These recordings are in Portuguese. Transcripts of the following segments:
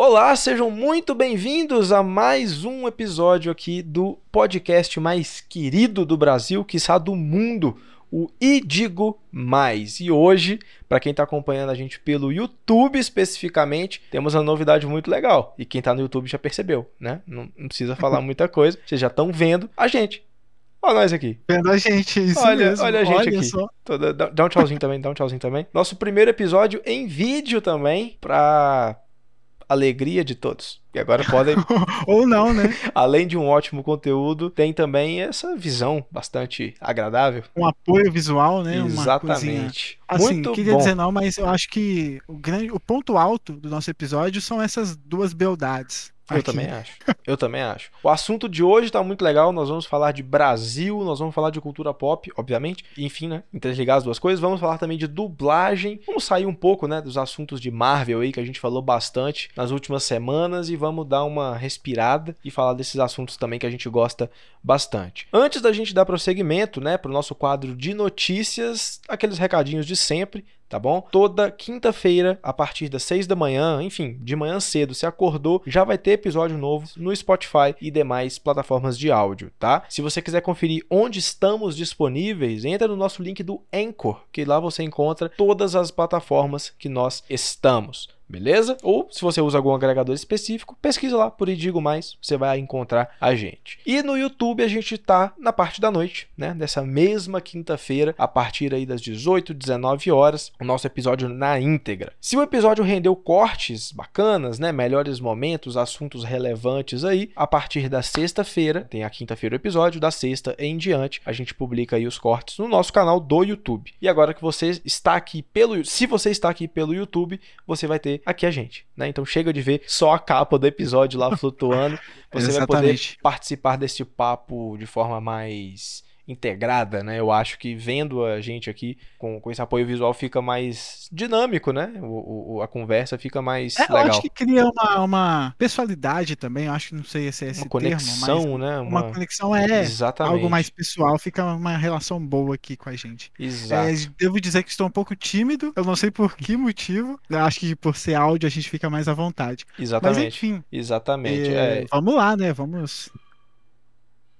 Olá, sejam muito bem-vindos a mais um episódio aqui do podcast mais querido do Brasil, quiçá do mundo, o E Digo Mais. E hoje, para quem está acompanhando a gente pelo YouTube especificamente, temos uma novidade muito legal. E quem está no YouTube já percebeu, né? Não, não precisa falar muita coisa, vocês já estão vendo a gente. Olha nós aqui. Vendo a gente, isso olha, mesmo. olha a gente Olha aqui. só. Dá, um tchauzinho também, dá um tchauzinho também. Nosso primeiro episódio em vídeo também, pra alegria de todos. E agora podem, Ou não, né? além de um ótimo conteúdo, tem também essa visão bastante agradável. Um apoio visual, né? Exatamente. Assim, Muito queria bom. dizer não, mas eu acho que o, grande, o ponto alto do nosso episódio são essas duas beldades. Eu aqui. também acho. Eu também acho. O assunto de hoje tá muito legal. Nós vamos falar de Brasil, nós vamos falar de cultura pop, obviamente. Enfim, né? Interligar as duas coisas. Vamos falar também de dublagem. Vamos sair um pouco, né, dos assuntos de Marvel aí que a gente falou bastante nas últimas semanas e vamos dar uma respirada e falar desses assuntos também que a gente gosta bastante. Antes da gente dar prosseguimento, né, pro nosso quadro de notícias, aqueles recadinhos de sempre tá bom? Toda quinta-feira, a partir das 6 da manhã, enfim, de manhã cedo, se acordou, já vai ter episódio novo no Spotify e demais plataformas de áudio, tá? Se você quiser conferir onde estamos disponíveis, entra no nosso link do Anchor, que lá você encontra todas as plataformas que nós estamos. Beleza? Ou se você usa algum agregador específico, pesquisa lá por Idigo Mais, você vai encontrar a gente. E no YouTube a gente tá na parte da noite, né? Dessa mesma quinta-feira, a partir aí das 18, 19 horas, o nosso episódio na íntegra. Se o episódio rendeu cortes bacanas, né? Melhores momentos, assuntos relevantes aí, a partir da sexta-feira, tem a quinta-feira o episódio, da sexta em diante, a gente publica aí os cortes no nosso canal do YouTube. E agora que você está aqui pelo, se você está aqui pelo YouTube, você vai ter aqui a gente, né? Então chega de ver só a capa do episódio lá flutuando. Você vai poder participar desse papo de forma mais integrada, né? Eu acho que vendo a gente aqui com, com esse apoio visual fica mais dinâmico, né? O, o- a conversa fica mais É, eu legal. acho que cria uma, uma pessoalidade também. Eu acho que não sei se é esse Uma termo, conexão, né? mas uma conexão é Exatamente. algo mais pessoal. Fica uma relação boa aqui com a gente. Exato. É, devo dizer que estou um pouco tímido. Eu não sei por que motivo. Eu acho que por ser áudio a gente fica mais à vontade. Mas Exatamente. enfim. Exatamente. é, É, Vamos lá, né? Vamos.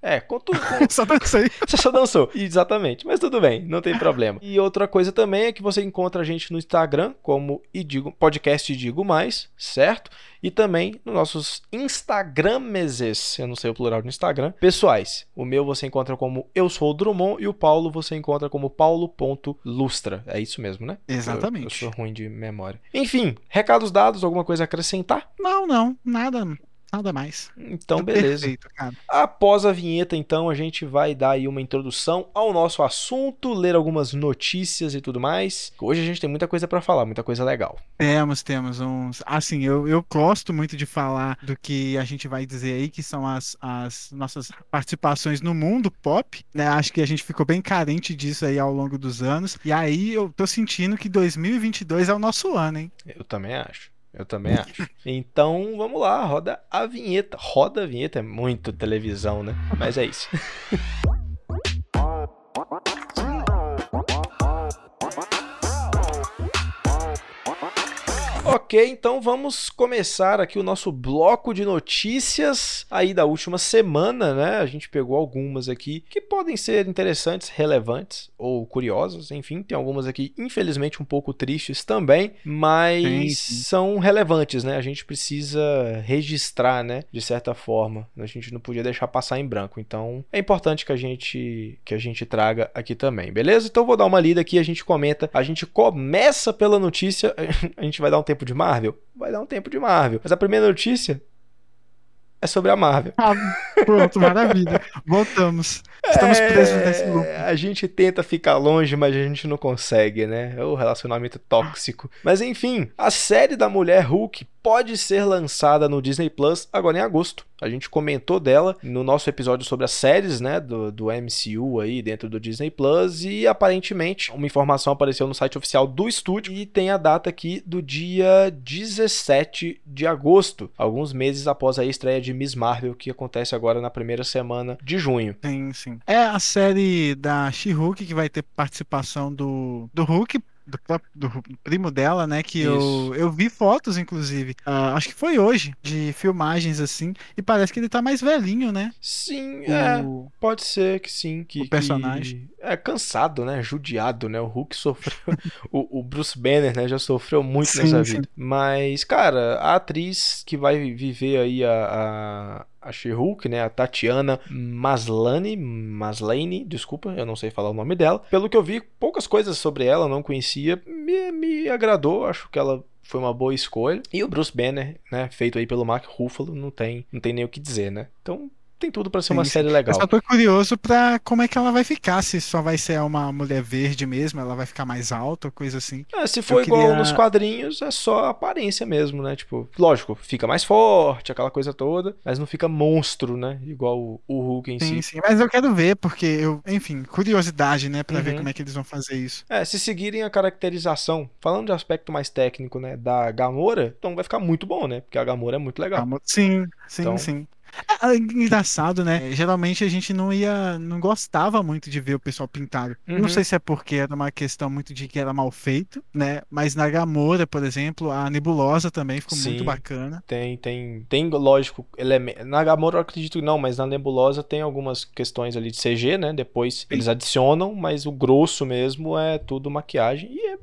É com tudo, com- Só dancei. Você só dançou. Exatamente. Mas tudo bem, não tem problema. E outra coisa também é que você encontra a gente no Instagram como Idigo, podcast Digo Mais, certo? E também nos nossos Instagrameses, eu não sei o plural do Instagram, pessoais. O meu você encontra como Eu Sou o Drummond e o Paulo você encontra como paulo.lustra. É isso mesmo, né? Eu, eu Exatamente. sou ruim de memória. Enfim, recados dados, alguma coisa a acrescentar? Não, não. Nada. Nada mais. Então, Tá beleza. Perfeito. Após a vinheta, então, a gente vai dar aí uma introdução ao nosso assunto, ler algumas notícias e tudo mais. Hoje a gente tem muita coisa pra falar, muita coisa legal. Temos, temos uns. Assim, eu, eu gosto muito de falar do que a gente vai dizer aí, que são as, as nossas participações no mundo pop, né? Acho que a gente ficou bem carente disso aí ao longo dos anos. E aí eu tô sentindo que 2022 é o nosso ano, hein? Eu também acho. Eu também acho. Então, vamos lá, roda a vinheta. Roda a vinheta é muito televisão, né? Mas é isso. Ok, então vamos começar aqui o nosso bloco de notícias aí da última semana, né? A gente pegou algumas aqui que podem ser interessantes, relevantes ou curiosas, enfim, tem algumas aqui infelizmente um pouco tristes também, mas Sim, sim. são relevantes, né? A gente precisa registrar, né, de certa forma. A gente não podia deixar passar em branco. Então, é importante que a gente que a gente traga aqui também, beleza? Então vou dar uma lida aqui, a gente comenta, a gente começa pela notícia, a gente vai dar um tempo de Marvel? Vai dar um tempo de Marvel. Mas a primeira notícia é sobre a Marvel. Ah, pronto, maravilha. Voltamos. Estamos presos nesse É, loop. A gente tenta ficar longe, mas a gente não consegue, né? É o relacionamento tóxico. Mas enfim, a série da Mulher Hulk pode ser lançada no Disney Plus agora em agosto. A gente comentou dela no nosso episódio sobre as séries, né, do, do MCU aí dentro do Disney Plus e aparentemente uma informação apareceu no site oficial do estúdio e tem a data aqui do dia 17 de agosto, alguns meses após a estreia de Miss Marvel que acontece agora na primeira semana de junho. Sim, sim. É a série da She-Hulk que vai ter participação do, do Hulk. Do, do, primo dela, né? Que eu, eu vi fotos, inclusive. Uh, acho que foi hoje, de filmagens assim. E parece que ele tá mais velhinho, né? Sim, o... é. Pode ser que sim. Que, o personagem. Que... É cansado, né? Judiado, né? O Hulk sofreu. o, o, Bruce Banner, né? Já sofreu muito sim, nessa sim. vida. Mas, cara, a atriz que vai viver aí a, a She-Hulk, né, a Tatiana Maslany, Maslany, desculpa, eu não sei falar o nome dela. Pelo que eu vi, poucas coisas sobre ela, não conhecia, me, me agradou, acho que ela foi uma boa escolha. E o Bruce Banner, né, feito aí pelo Mark Ruffalo, não tem, não tem nem o que dizer, né? Então, tem tudo para ser uma série legal. Eu só tô curioso pra como é que ela vai ficar, se só vai ser uma mulher verde mesmo, ela vai ficar mais alta, coisa assim. É, se for eu igual queria... nos quadrinhos, é só aparência mesmo, né? Tipo, lógico, fica mais forte, aquela coisa toda, mas não fica monstro, né? Igual o, o Hulk em sim, si. Sim, mas eu quero ver, porque eu, enfim, curiosidade, né, para uhum. ver como é que eles vão fazer isso. É, se seguirem a caracterização, falando de aspecto mais técnico, né, da Gamora, então vai ficar muito bom, né? Porque a Gamora é muito legal. Sim, sim, então, sim. É, é engraçado, né? Geralmente a gente não ia, não gostava muito de ver o pessoal pintado. Uhum. Não sei se é porque era uma questão muito de que era mal feito, né? Mas na Gamora, por exemplo, a nebulosa também ficou Sim, muito bacana. Tem, tem, tem, lógico, elemento. Na Gamora eu acredito que não, mas na nebulosa tem algumas questões ali de CG, né? Depois eles adicionam, mas o grosso mesmo é tudo maquiagem e é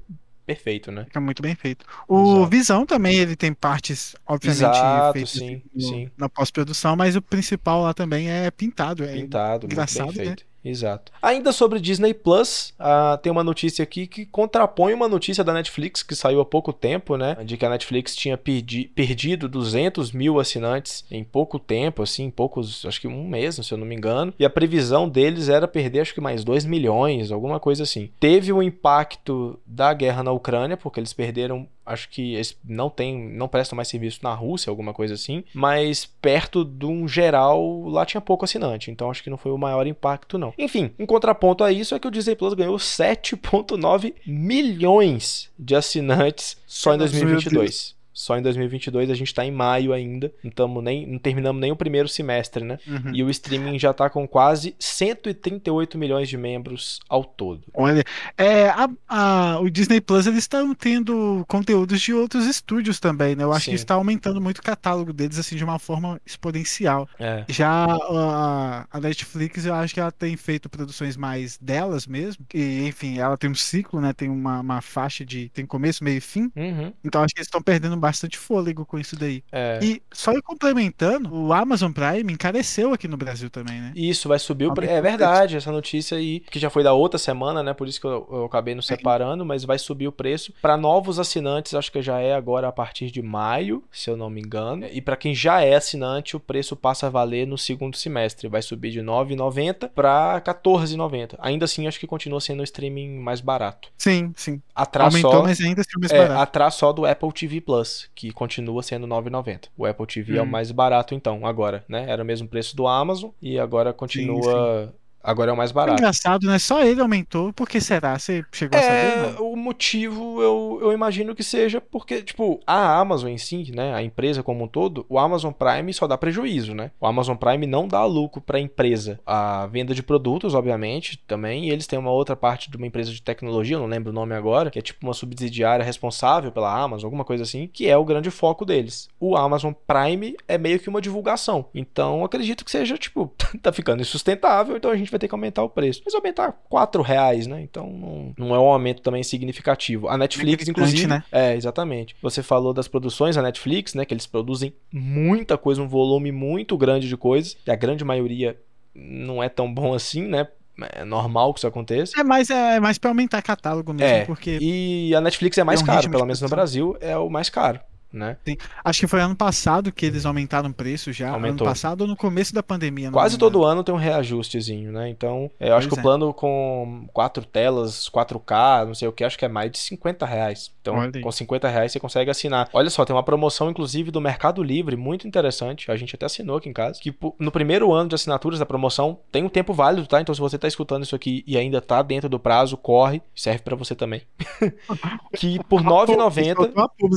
perfeito, né? Fica muito bem feito. O Exato. Visão também, ele tem partes, obviamente, Exato, feitas sim, no, sim. na pós-produção, mas o principal lá também é pintado. É pintado, engraçado, muito bem feito. Exato. Ainda sobre Disney Plus, uh, tem uma notícia aqui que contrapõe uma notícia da Netflix que saiu há pouco tempo, né? De que a Netflix tinha perdi perdido 200 mil assinantes em pouco tempo, assim, poucos, acho que um mês, se eu não me engano. E a previsão deles era perder, acho que mais 2 milhões, alguma coisa assim. Teve o impacto da guerra na Ucrânia, porque eles perderam acho que eles não tem, não prestam mais serviço na Rússia, alguma coisa assim, mas perto de um geral lá tinha pouco assinante, então acho que não foi o maior impacto não. Enfim, em contraponto a isso é que o Disney Plus ganhou 7.9 milhões de assinantes só em 2022. Só em 2022 a gente tá em maio ainda, não, nem, não terminamos nem o primeiro semestre, né? Uhum. E o streaming já tá com quase 138 milhões de membros ao todo. Olha, é, a, a, o Disney Plus eles estão tendo conteúdos de outros estúdios também, né? Eu acho Sim. que está aumentando muito o catálogo deles assim de uma forma exponencial. É. Já a, a, Netflix eu acho que ela tem feito produções mais delas mesmo. E enfim, ela tem um ciclo, né? Tem uma, uma faixa de tem começo, meio e fim. Uhum. Então acho que eles estão perdendo bastante fôlego com isso daí. É. E só complementando, o Amazon Prime encareceu aqui no Brasil também, né? Isso, vai subir o preço. É verdade, essa notícia aí, que já foi da outra semana, né? Por isso que eu, eu acabei nos separando, mas vai subir o preço. Para novos assinantes, acho que já é agora a partir de maio, se eu não me engano. E para quem já é assinante, o preço passa a valer no segundo semestre. Vai subir de R$ 9,90 para R$ 14,90. Ainda assim, acho que continua sendo o streaming mais barato. Sim, sim. Atrás Aumentou, só, mas ainda assim mais é, barato. Atrás só do Apple TV Plus que continua sendo 9,90. O Apple TV hum. é o hum. mais barato então, agora, né? Era o mesmo preço do Amazon e agora continua sim, sim. Agora é o mais barato. engraçado, né? Só ele aumentou. Por que será? Você chegou é, a saber? Não? O motivo eu, eu imagino que seja porque, tipo, a Amazon em si, né? A empresa como um todo, o Amazon Prime só dá prejuízo, né? O Amazon Prime não dá lucro para a empresa. A venda de produtos, obviamente, também. E eles têm uma outra parte de uma empresa de tecnologia, não lembro o nome agora, que é tipo uma subsidiária responsável pela Amazon, alguma coisa assim, que é o grande foco deles. O Amazon Prime é meio que uma divulgação. Então, acredito que seja, tipo, tá ficando insustentável, então a gente vai ter que aumentar o preço. Mas aumentar 4 reais, né? Então não, não é um aumento também significativo. A Netflix, inclusive. Né? É, exatamente. Você falou das produções, a Netflix, né? Que eles produzem muita coisa, um volume muito grande de coisas. E a grande maioria não é tão bom assim, né? É normal que isso aconteça. É mais, é, é mais pra aumentar catálogo mesmo, é, porque. E a Netflix é mais um caro, pelo menos no Brasil, é o mais caro né? Sim. Acho que foi ano passado que eles aumentaram o preço já. Aumentou. Ano passado ou no começo da pandemia. Quase todo ano tem um reajustezinho, né? Então, eu acho pois que é. o plano com quatro telas, 4K, não sei o que, acho que é mais de 50 reais. Então, com 50 reais você consegue assinar. Olha só, tem uma promoção, inclusive, do Mercado Livre, muito interessante. A gente até assinou aqui em casa. Que no primeiro ano de assinaturas da promoção tem um tempo válido, tá? Então, se você tá escutando isso aqui e ainda tá dentro do prazo, corre. Serve para você também. que por 9,90.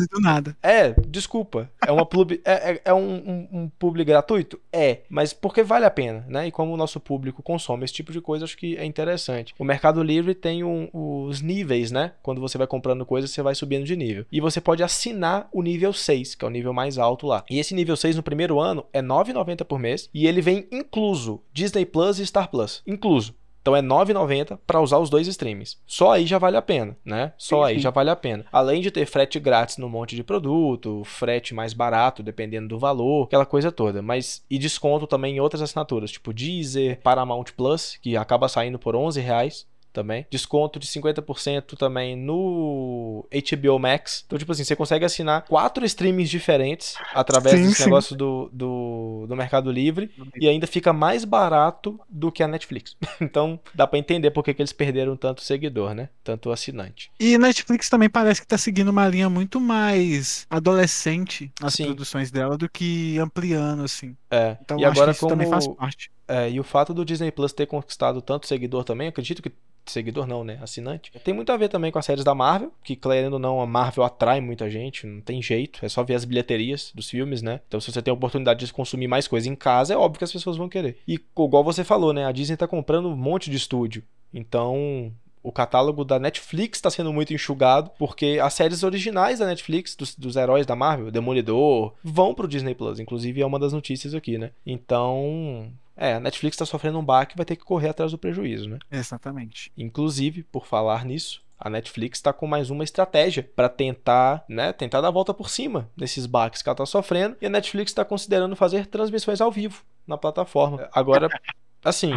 Do nada. É, Desculpa. É uma é, é, é um, um, um publi gratuito? É, mas porque vale a pena, né? E como o nosso público consome esse tipo de coisa, acho que é interessante. O Mercado Livre tem um, os níveis, né? Quando você vai comprando coisas, você vai subindo de nível. E você pode assinar o nível 6, que é o nível mais alto lá. E esse nível 6 no primeiro ano é R$ 9,90 por mês e ele vem incluso Disney Plus e Star Plus. Incluso. Então é 9,90 para usar os dois streams. Só aí já vale a pena, né? Só aí já vale a pena. Além de ter frete grátis no monte de produto, frete mais barato dependendo do valor, aquela coisa toda. Mas e desconto também em outras assinaturas, tipo Deezer, Paramount Plus, que acaba saindo por 11 reais também. Desconto de 50% também no HBO Max. Então, tipo assim, você consegue assinar quatro streamings diferentes através Sim, desse sim. negócio do, do, do Mercado Livre e ainda fica mais barato do que a Netflix. então, dá pra entender por que, que eles perderam tanto seguidor, né? Tanto assinante. E Netflix também parece que tá seguindo uma linha muito mais adolescente nas Sim. produções dela do que ampliando, assim. É. Então e agora como também faz parte. É, e o fato do Disney Plus ter conquistado tanto seguidor também, acredito que. Seguidor não, né? Assinante. Tem muito a ver também com as séries da Marvel, que, querendo ou não, a Marvel atrai muita gente, não tem jeito. É só ver as bilheterias dos filmes, né? Então, se você tem a oportunidade de consumir mais coisa em casa, é óbvio que as pessoas vão querer. E, igual você falou, né? A Disney tá comprando um monte de estúdio. Então, o catálogo da Netflix está sendo muito enxugado, porque as séries originais da Netflix, dos, dos heróis da Marvel, Demolidor, vão pro Disney Plus. Inclusive, é uma das notícias aqui, né? Então. É, a Netflix está sofrendo um baque e vai ter que correr atrás do prejuízo, né? Exatamente. Inclusive, por falar nisso, a Netflix está com mais uma estratégia para tentar, né, tentar dar a volta por cima desses baques que ela está sofrendo. E a Netflix está considerando fazer transmissões ao vivo na plataforma. Agora, assim,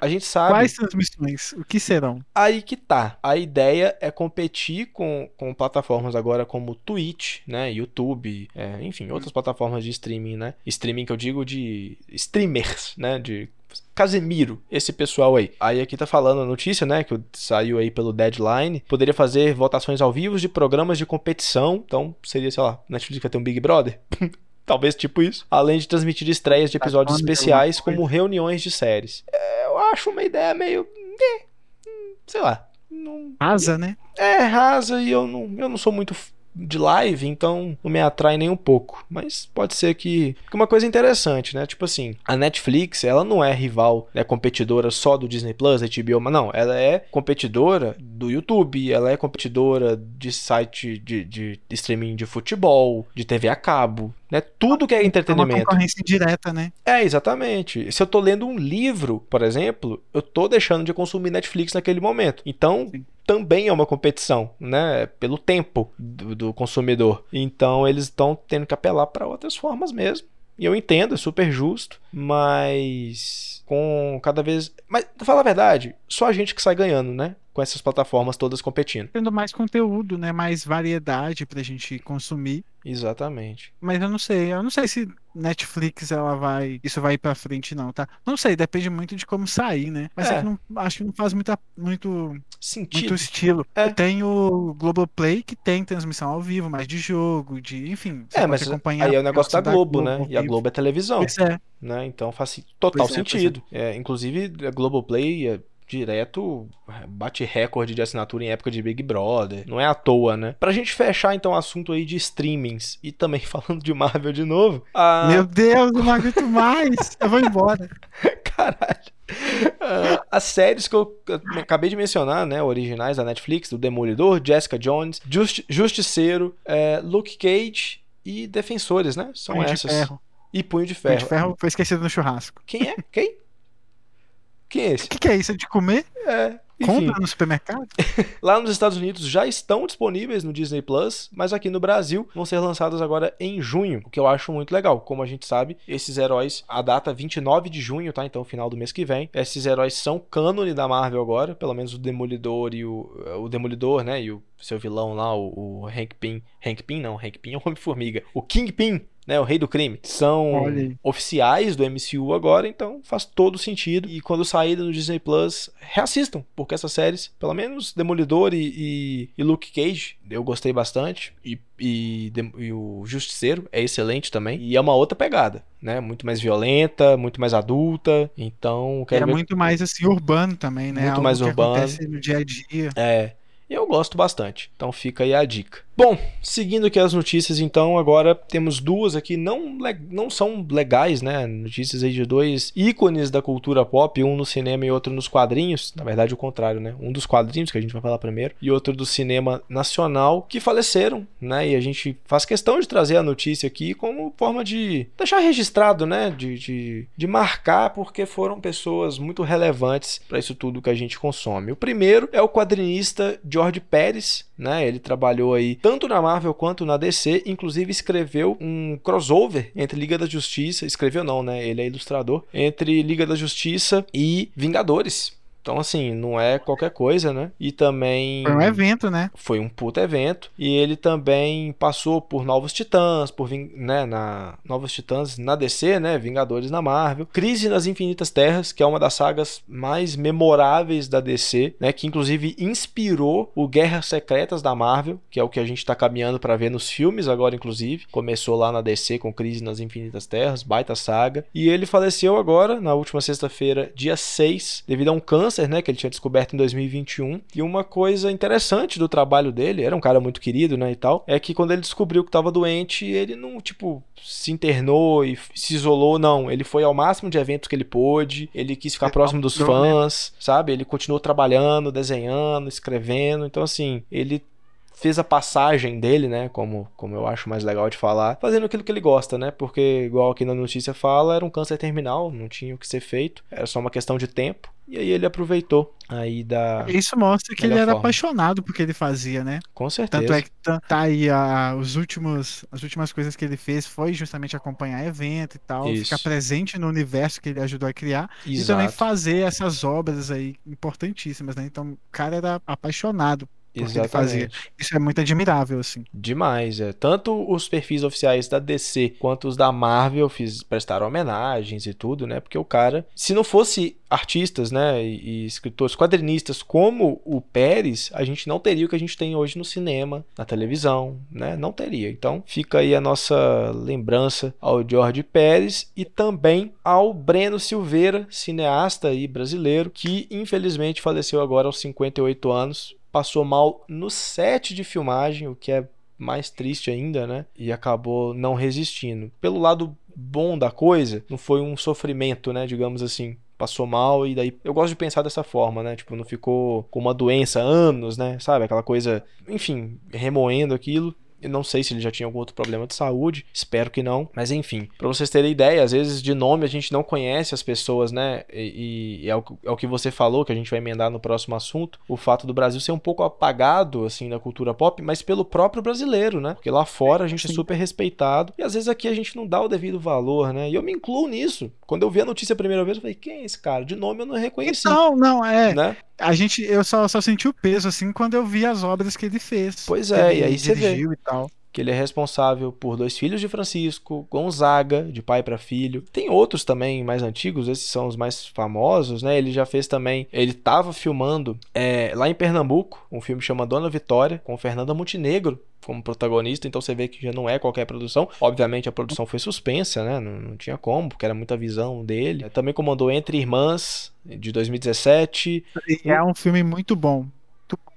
a gente sabe. Quais transmissões? O que serão? Aí que tá. A ideia é competir com, com plataformas agora como Twitch, né? YouTube, é, enfim, outras plataformas de streaming, né? Streaming que eu digo de streamers, né? De Casemiro, esse pessoal aí. Aí aqui tá falando a notícia, né, que saiu aí pelo Deadline, poderia fazer votações ao vivo de programas de competição, então seria, sei lá, Netflix vai ter um Big Brother? Talvez tipo isso. Além de transmitir estreias de episódios especiais como reuniões de séries. É, eu acho uma ideia meio... é, hum, sei lá. Não, Asa, né? é rasa e eu não, eu não sou muito f- de live, então não me atrai nem um pouco. Mas pode ser que. Uma coisa interessante, né? Tipo assim, a Netflix, ela não é rival, é competidora só do Disney Plus, da HBO, mas não, ela é competidora do YouTube, ela é competidora de site de, de streaming de futebol, de TV a cabo, né? Tudo que é É uma entretenimento. concorrência indireta, né? É, exatamente. Se eu tô lendo um livro, por exemplo, eu tô deixando de consumir Netflix naquele momento. Então, Sim. Também é uma competição, né? Pelo tempo do, do consumidor. Então, eles estão tendo que apelar para outras formas mesmo. E eu entendo, é super justo, mas com cada vez. Mas, pra falar a verdade, só a gente que sai ganhando, né? Com essas plataformas todas competindo. Tendo mais conteúdo, né? Mais variedade pra gente consumir. Exatamente. Mas eu não sei, eu não sei se Netflix ela vai, isso vai ir pra frente não, tá? Não sei, depende muito de como sair, né? Mas é, que não, acho que não faz muita, muito, muito Sentido. estilo. É. Tem o Globoplay que tem transmissão ao vivo, mais de jogo, de, enfim, É, mas acompanhar aí é o negócio da jogos Globo, né? E a. Globo é televisão. Pois é, né? Então faz total é, é. sentido. É, inclusive, a Globoplay é direto é, bate recorde de assinatura em época de Big Brother. Não é à toa, né? Pra gente fechar então o assunto aí de streamings e também falando de Marvel de novo. A... Meu Deus, eu não aguento mais. Eu vou embora. Caralho. Ah, as séries que eu acabei de mencionar, né? Originais da Netflix, do Demolidor, Jessica Jones, Justi- Justiceiro, é, Luke Cage e Defensores, né? São Punho de essas. ferro. E Punho de Punho Ferro. de ferro foi esquecido no churrasco. Quem é? Quem? Quem é O esse? que, que é isso? É de comer? É, enfim, Compra no supermercado? lá nos Estados Unidos já estão disponíveis no Disney Plus, mas aqui no Brasil vão ser lançados agora em junho, o que eu acho muito legal. Como a gente sabe, esses heróis, a data 29 de junho, tá? Então, final do mês que vem. Esses heróis são cânone da Marvel agora, pelo menos o Demolidor e o, o Demolidor, né? E o seu vilão lá, o, o Hank Pym. Hank Pym não, Hank Pym é o Homem-Formiga. O Kingpin, né? O Rei do Crime. São Olha oficiais do MCU agora, então faz todo sentido. E quando saírem no Disney Plus, reassistam, porque essas séries, pelo menos Demolidor e, e, e Luke Cage, eu gostei bastante. E, e, e o Justiceiro é excelente também. E é uma outra pegada, né? Muito mais violenta, muito mais adulta. Então, quero é ver. muito mais assim urbano também, né? Muito Algo mais urbano. acontece no dia a dia. É. Eu gosto bastante. Então fica aí a dica. Bom, seguindo aqui as notícias, então, agora temos duas aqui, não, não são legais, né? Notícias aí de dois ícones da cultura pop, um no cinema e outro nos quadrinhos. Na verdade, o contrário, né? Um dos quadrinhos, que a gente vai falar primeiro, e outro do cinema nacional, que faleceram, né? E a gente faz questão de trazer a notícia aqui como forma de deixar registrado, né? De, de, de marcar, porque foram pessoas muito relevantes para isso tudo que a gente consome. O primeiro é o quadrinista George Pérez, né? Ele trabalhou aí tanto na Marvel quanto na DC, inclusive escreveu um crossover entre Liga da Justiça, escreveu não, né? Ele é ilustrador, entre Liga da Justiça e Vingadores. Então, assim, não é qualquer coisa, né? E também. Foi um evento, né? Foi um puto evento. E ele também passou por Novos Titãs, por né, na Novos Titãs na DC, né? Vingadores na Marvel. Crise nas Infinitas Terras, que é uma das sagas mais memoráveis da DC, né? Que inclusive inspirou o Guerras Secretas da Marvel, que é o que a gente tá caminhando para ver nos filmes agora, inclusive. Começou lá na DC com Crise nas Infinitas Terras, baita saga. E ele faleceu agora, na última sexta-feira, dia 6, devido a um câncer câncer, né, que ele tinha descoberto em 2021. E uma coisa interessante do trabalho dele, era um cara muito querido, né, e tal, é que quando ele descobriu que estava doente, ele não, tipo, se internou e se isolou, não. Ele foi ao máximo de eventos que ele pôde, ele quis ficar próximo dos fãs, sabe? Ele continuou trabalhando, desenhando, escrevendo. Então, assim, ele fez a passagem dele, né, como, como eu acho mais legal de falar, fazendo aquilo que ele gosta, né, porque igual aqui na notícia fala, era um câncer terminal, não tinha o que ser feito, era só uma questão de tempo, e aí ele aproveitou aí da. Isso mostra que ele era forma. apaixonado por que ele fazia, né? Com certeza. Tanto é que tá, tá aí a, os últimos, as últimas coisas que ele fez foi justamente acompanhar evento e tal, Isso. ficar presente no universo que ele ajudou a criar Exato. e também fazer essas obras aí importantíssimas, né? Então o cara era apaixonado Exatamente. Isso é muito admirável, assim. Demais, é. Tanto os perfis oficiais da DC quanto os da Marvel fiz, prestaram homenagens e tudo, né? Porque o cara, se não fosse artistas, né, e, e escritores, quadrinistas como o Pérez, a gente não teria o que a gente tem hoje no cinema, na televisão, né? Não teria. Então, fica aí a nossa lembrança ao George Pérez e também ao Breno Silveira, cineasta e brasileiro, que infelizmente faleceu agora aos 58 anos passou mal no set de filmagem, o que é mais triste ainda, né? E acabou não resistindo. Pelo lado bom da coisa, não foi um sofrimento, né? Digamos assim. Passou mal e daí. Eu gosto de pensar dessa forma, né? Tipo, não ficou com uma doença anos, né? Sabe? Aquela coisa, enfim, remoendo aquilo. Eu não sei se ele já tinha algum outro problema de saúde, espero que não. Mas enfim, para vocês terem ideia, às vezes de nome a gente não conhece as pessoas, né? E, e é, o, é, o, que você falou, que a gente vai emendar no próximo assunto. O fato do Brasil ser um pouco apagado, assim, da cultura pop, mas pelo próprio brasileiro, né? Porque lá fora a gente é Sim. é super respeitado e às vezes aqui a gente não dá o devido valor, né? E eu me incluo nisso. Quando eu vi a notícia a primeira vez, eu falei, quem é esse cara? De nome eu não reconheci. Não, não, é. Né? A gente, eu só, só senti o peso, assim, quando eu vi as obras que ele fez. Pois é, e aí você vê. Tal que ele é responsável por dois filhos de Francisco, Gonzaga, de pai para filho. Tem outros também mais antigos, esses são os mais famosos, né? Ele já fez também, ele estava filmando é, lá em Pernambuco, um filme chamado Dona Vitória, com Fernanda Montenegro como protagonista, então você vê que já não é qualquer produção. Obviamente a produção foi suspensa, né? Não, não tinha como, porque era muita visão dele. Também comandou Entre Irmãs, de 2017. É um filme muito bom.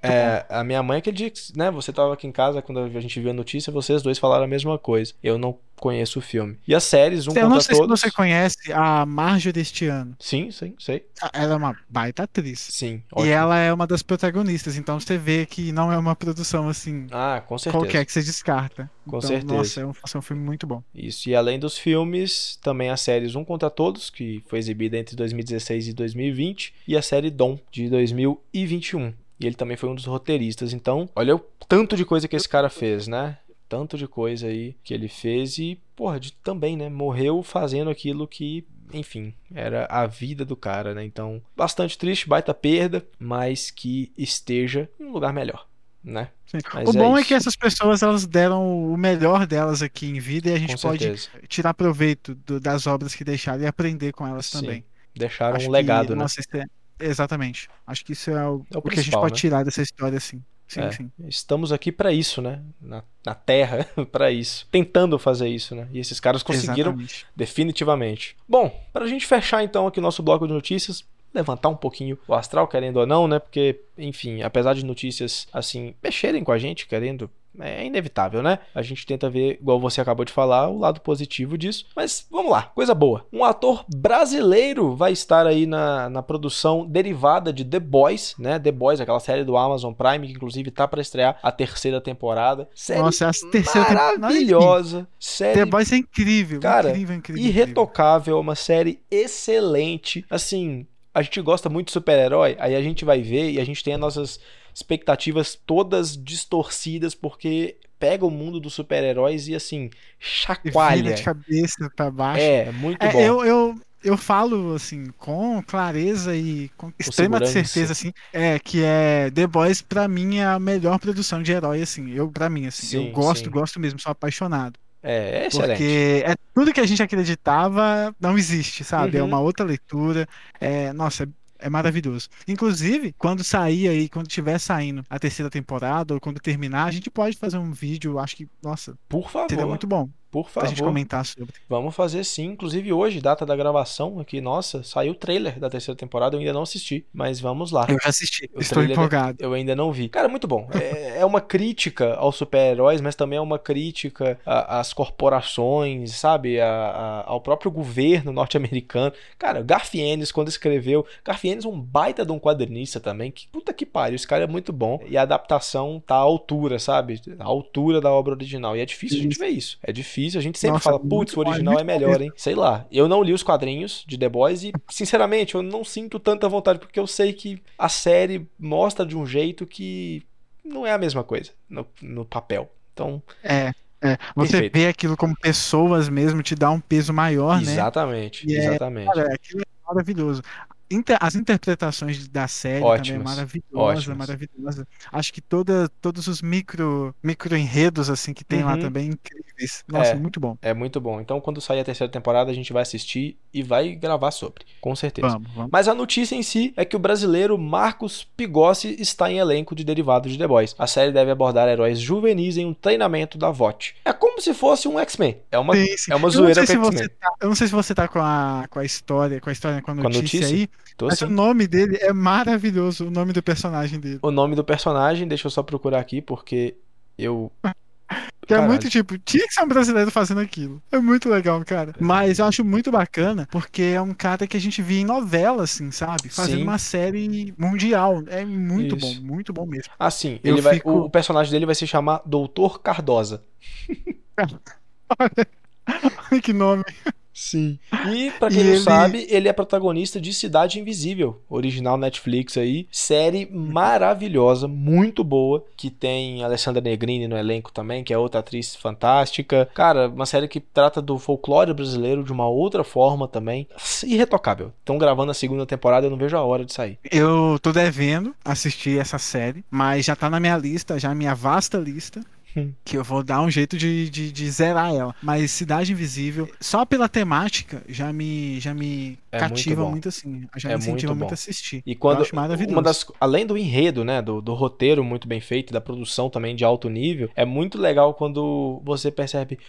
É, a minha mãe, que né, você tava aqui em casa, quando a gente viu a notícia, vocês dois falaram a mesma coisa. Eu não conheço o filme. E as séries, um Eu não sei todos... se você conhece a Marjorie deste ano. Sim, sim, sei. Ela é uma baita atriz. Sim, ótimo. E ela é uma das protagonistas, então você vê que não é uma produção assim. Ah, com certeza. Qualquer que você descarta. Com então, certeza. Nossa, é um, é um filme muito bom. Isso, e além dos filmes, também as séries Um Contra Todos, que foi exibida entre 2016 e 2020, e a série Dom, de 2021. E ele também foi um dos roteiristas. Então, olha o tanto de coisa que esse cara fez, né? Tanto de coisa aí que ele fez e, porra, de, também, né? Morreu fazendo aquilo que, enfim, era a vida do cara, né? Então, bastante triste, baita perda, mas que esteja em um lugar melhor, né? o bom é, é, que essas pessoas elas deram o melhor delas aqui em vida e a gente com pode certeza. tirar proveito do, das obras que deixaram e aprender com elas Sim. também. Deixaram Acho um legado, que, né? Nossa, Exatamente. Acho que isso é o, é o, o que a gente pode né? tirar dessa história, assim. Sim, é, sim. Estamos aqui para isso, né? Na, na Terra, para isso. Tentando fazer isso, né? E esses caras conseguiram Exatamente. definitivamente. Bom, para a gente fechar então aqui nosso bloco de notícias, levantar um pouquinho o astral, querendo ou não, né? Porque, enfim, apesar de notícias assim mexerem com a gente, querendo é inevitável, né? A gente tenta ver, igual você acabou de falar, o lado positivo disso. Mas vamos lá, coisa boa. Um ator brasileiro vai estar aí na, na produção derivada de The Boys, né? The Boys, aquela série do Amazon Prime, que inclusive tá para estrear a terceira temporada. Série Nossa, é a terceira maravilhosa. Série... The Boys é incrível, Cara, incrível, incrível. Irretocável, uma série excelente. Assim, a gente gosta muito de super-herói, aí a gente vai ver e a gente tem as nossas expectativas todas distorcidas porque pega o mundo dos super-heróis e assim chacoalha. De cabeça para baixo. É, muito é, bom. Eu, eu, eu falo assim com clareza e com extrema certeza assim, é que é The Boys para mim é a melhor produção de herói assim. Eu para mim assim, Sim, eu gosto, sim. gosto mesmo, sou apaixonado. É, é excelente. Porque é tudo que a gente acreditava não existe, sabe? É Uhum. uma outra leitura. É, nossa, é, maravilhoso. Inclusive, quando sair aí, quando tiver saindo a terceira temporada, ou quando terminar, a gente pode fazer um vídeo, acho que, nossa, Por favor, seria muito bom por pra gente favor. comentar sobre. Vamos fazer sim. Inclusive hoje, data da gravação aqui, nossa, saiu o trailer da terceira temporada, eu ainda não assisti, mas vamos lá. Eu já assisti, O estou empolgado. Eu ainda não vi. Cara, muito bom. É, é uma crítica aos super-heróis, mas também é uma crítica às corporações, sabe? A- a- ao próprio governo norte-americano. Cara, Garfienes, quando escreveu. Garfienes é um baita de um quadrinista também. Que puta que pariu, esse cara é muito bom. E a adaptação tá à altura, sabe? À altura da obra original. E é difícil a gente ver isso. É difícil. A gente sempre Nossa, fala, muito putz, o é original é melhor, hein? Sei lá. Eu não li os quadrinhos de The Boys e, sinceramente, eu não sinto tanta vontade, porque eu sei que a série mostra de um jeito que não é a mesma coisa no, no papel. Então, É, é. Você Perfeito. vê aquilo como pessoas mesmo, te dá um peso maior, né? exatamente, é, exatamente. Cara, aquilo é maravilhoso. Inter- as interpretações da série também é Ótimas, maravilhosa, ótimas. maravilhosa. Acho que toda, todos os micro, micro enredos assim que tem lá Uhum. também incríveis. Nossa, É. muito bom. É muito bom. Então, quando sair a terceira temporada, a gente vai assistir e vai gravar sobre, com certeza. Vamos, vamos. Mas a notícia em si é que o brasileiro Marcos Pigossi está em elenco de derivados de The Boys. A série deve abordar heróis juvenis em um treinamento da VOT. É como se fosse um X-Men. É uma, Sim, sim. é uma Eu não zoeira sei com se X-Men. você tá, eu não sei se você tá com a, com a história, com a história, com a a notícia, notícia? aí, Tô mas assim. o nome dele é maravilhoso, o nome do personagem dele. O nome do personagem, deixa eu só procurar aqui, porque eu. Que é muito tipo, tinha que ser um brasileiro fazendo aquilo. É muito legal, cara. Mas eu acho muito bacana, porque é um cara que a gente via em novela, assim, sabe? Fazendo Sim. uma série mundial. É muito Isso. bom, muito bom mesmo. Assim, Eu ele vai, fico- o, o personagem dele vai se chamar Doutor Cardosa. Olha que nome. Sim. E pra quem E não ele- sabe, ele é protagonista de Cidade Invisível, original Netflix aí, série maravilhosa, muito boa, que tem Alessandra Negrini no elenco também, que é outra atriz fantástica. Cara, uma série que trata do folclore brasileiro de uma outra forma também, irretocável. Estão gravando a segunda temporada, eu não vejo a hora de sair. Eu tô devendo assistir essa série, mas já tá na minha lista, já minha vasta lista. Que eu vou dar um jeito de, de, de zerar ela. Mas Cidade Invisível, só pela temática, já me, já me É muito cativa bom. muito, assim. Já É me incentiva muito muito a assistir. E quando uma das além do enredo, né, do, do roteiro muito bem feito, da produção também de alto nível, é muito legal quando você percebe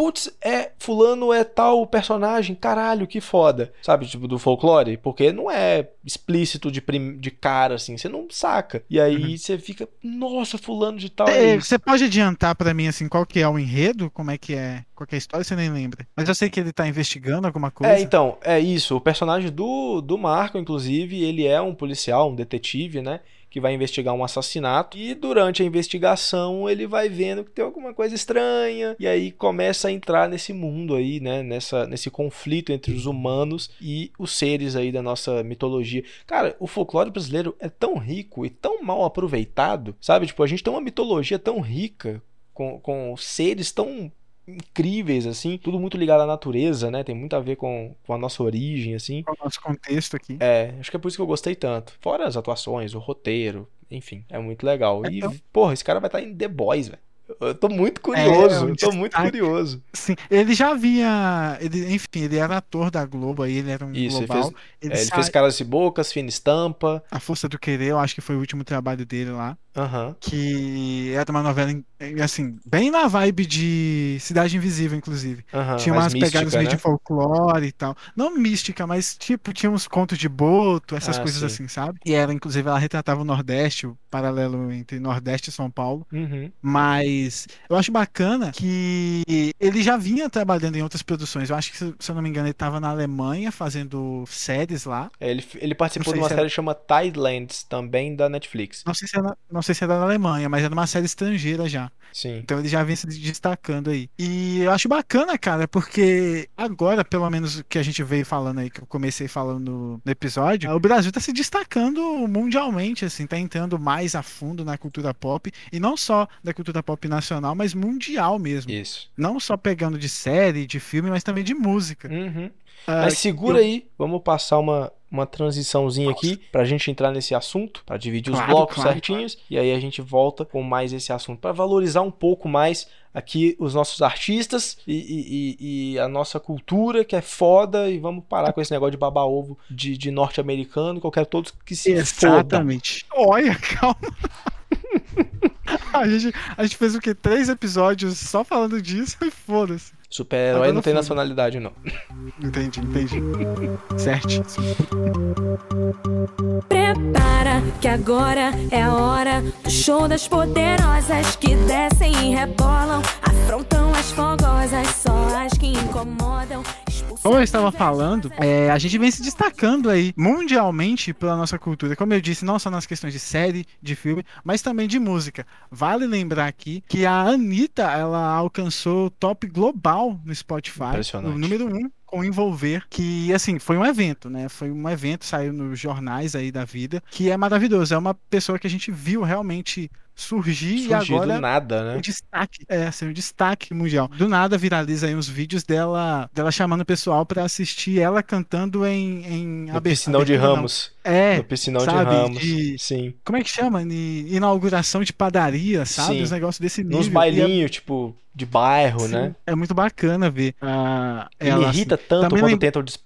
Putz, é fulano é tal personagem, caralho, que foda. Sabe, tipo do folclore, porque não é explícito de, prim- de cara assim, você não saca. E aí Uhum. você fica, nossa, fulano de tal é É. Você pode adiantar pra mim assim qual que é o enredo, como é que é, qual que é a história, você nem lembra. Mas eu sei que ele tá investigando alguma coisa. É, então, é isso. O personagem do, do Marco, inclusive, ele é um policial, um detetive, né? Que vai investigar um assassinato. E durante a investigação, ele vai vendo que tem alguma coisa estranha. E aí começa a entrar nesse mundo aí, né? Nessa, nesse conflito entre os humanos e os seres aí da nossa mitologia. Cara, o folclore brasileiro é tão rico e tão mal aproveitado, sabe? Tipo, a gente tem uma mitologia tão rica. Com, com seres tão incríveis, assim, tudo muito ligado à natureza, né? Tem muito a ver com, com a nossa origem, assim. É o nosso contexto aqui. É, acho que é por isso que eu gostei tanto. Fora as atuações, o roteiro, enfim, é muito legal. E, Então- porra, esse cara vai estar em The Boys, velho. Eu tô muito curioso, É, eu tô muito curioso. Sim, ele já havia, ele, enfim, ele era ator da Globo aí, ele era um Isso, ele global. fez- Ele É, ele sa- fez Caras e Bocas, Fina Estampa. A Força do Querer, eu acho que foi o último trabalho dele lá. Aham. que era uma novela, em- assim, bem na vibe de Cidade Invisível, inclusive. aham, Tinha umas pegadas mística, meio né? de folclore e tal. Não mística, mas tipo, tinha uns contos de boto, essas Ah, coisas sim. assim, sabe? E ela, inclusive, ela retratava o Nordeste, o paralelo entre Nordeste e São Paulo. Uhum. Mas eu acho bacana que ele já vinha trabalhando em outras produções. Eu acho que, se eu não me engano, ele estava na Alemanha fazendo séries lá. É, Ele, ele participou de uma série que chama Tidelands, também da Netflix. Não sei se era, não sei se era na Alemanha, mas era uma série estrangeira já. Sim. Então ele já vem se destacando aí. E eu acho bacana, cara, porque agora, pelo menos o que a gente veio falando aí, que eu comecei falando no, episódio, o Brasil tá se destacando mundialmente, assim, tá entrando mais a fundo na cultura pop, e não só da cultura pop nacional, mas mundial mesmo. Isso. Não só pegando de série, de filme, mas também de música. Uhum. Ah, Mas segura eu- aí, vamos passar uma, uma transiçãozinha aqui pra gente entrar nesse assunto, pra dividir os Claro, blocos claro, certinhos, e aí a gente volta com mais esse assunto, pra valorizar um pouco mais aqui os nossos artistas e, e- e- a nossa cultura, que é foda, e vamos parar com esse negócio de baba-ovo de, de norte-americano, que eu quero todos que se. Exatamente. Olha, calma. A gente, a gente fez o quê? Três episódios só falando disso e foda-se. Super-herói Agora não tem nacionalidade, não. Entendi, entendi. Certíssimo. Prepara que agora é a hora do show das poderosas que descem e rebolam, afrontam as fogosas, só as que incomodam. Como eu estava falando, é, a gente vem se destacando aí mundialmente pela nossa cultura. Como eu disse, não só nas questões de série, de filme, mas também de música. Vale lembrar aqui que a Anitta, ela alcançou o top global no Spotify. Impressionante. O número um com Envolver, que assim, foi um evento, né? Foi um evento, saiu nos jornais aí da vida, que é maravilhoso. É uma pessoa que a gente viu realmente surgir e Surgiu agora do nada, né? um destaque, é, assim, um destaque mundial. Do nada viraliza aí uns vídeos dela, dela chamando o pessoal pra assistir ela cantando em, em No piscinão de abertura, não. Ramos. É, No piscinão de sabe, Ramos. de- Sim. como é que chama? Inauguração de padaria, sabe? Sim. Os negócios desse nível. Nos E é- bailinhos, tipo, de bairro, sim, né? É muito bacana ver ah, E ela me assim. irrita tanto Também quando lembra- tentam de-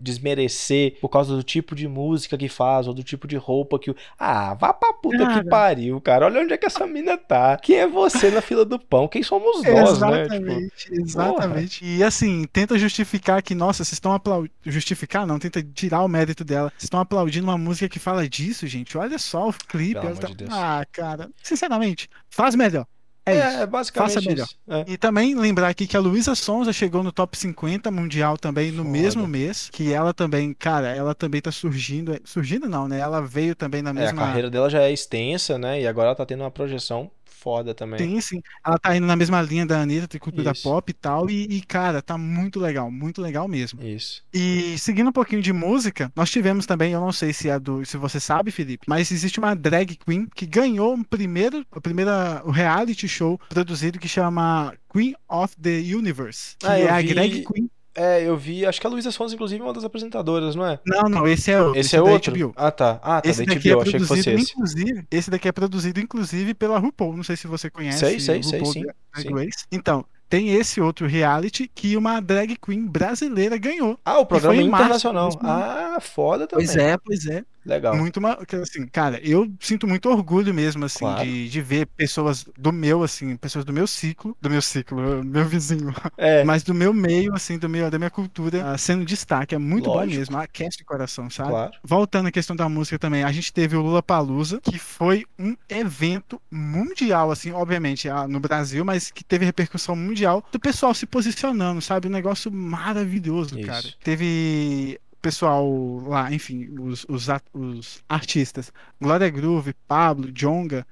desmerecer por causa do tipo de música que faz, ou do tipo de roupa que o. Ah, vá pra puta Cara. que pariu, cara. Olha onde é que essa mina tá. Quem é você na fila do pão? Quem somos nós, né? Tipo, Exatamente, exatamente. E assim, tenta justificar que, nossa, vocês estão aplaudindo. Justificar, não, tenta tirar o mérito dela. Vocês estão aplaudindo uma música que fala disso, gente. Olha só o clipe. Tá- de. Ah, cara, sinceramente, faz melhor. É, isso. é, basicamente Faça melhor. isso. É. E também lembrar aqui que a Luísa Sonza chegou no top 50 mundial também no Foda. mesmo mês. Que ela também, cara, ela também tá surgindo. Surgindo não, né? Ela veio também na É, a mesma. carreira dela já é extensa, né? E agora ela tá tendo uma projeção foda também. Sim, sim. Ela tá indo na mesma linha da Anitta, de cultura Isso. pop e tal. E, e, cara, tá muito legal, muito legal mesmo. Isso. E seguindo um pouquinho de música, nós tivemos também, eu não sei se é do, se você sabe, Felipe, mas existe uma drag queen que ganhou um primeiro, o primeiro o reality show produzido que chama Queen of the Universe, que Ah, é a drag queen. É, eu vi, acho que a Luísa Sonza, inclusive, é uma das apresentadoras, não é? Não, não, esse é outro. Esse é da outro? HBO. Ah, tá. Ah, tá, Esse da daqui é HBO, achei que fosse produzido, esse. inclusive, esse daqui é produzido, inclusive, pela RuPaul. Não sei se você conhece Sei, sei, sei, RuPaul sim, Drag sim. Race. Então, tem esse outro reality que uma drag queen brasileira ganhou. Ah, o programa março internacional. mesmo. Ah, foda também. Pois é, pois é. Legal. Muito assim, cara, eu sinto muito orgulho mesmo, assim, Claro. de, de ver pessoas do meu, assim, pessoas do meu ciclo, do meu ciclo, meu vizinho, É, mas do meu meio, assim, do meu, da minha cultura, ah, sendo destaque. É muito bom Lógico. mesmo, aquece o coração, sabe? claro. Voltando à questão da música também, a gente teve o Lula Palusa, que foi um evento mundial, assim, obviamente, ah, no Brasil, mas que teve repercussão mundial do pessoal se posicionando, sabe? Um negócio maravilhoso, Isso. cara. Teve pessoal lá, enfim, os, os, os artistas, Glória Groove, Pablo, Jonga,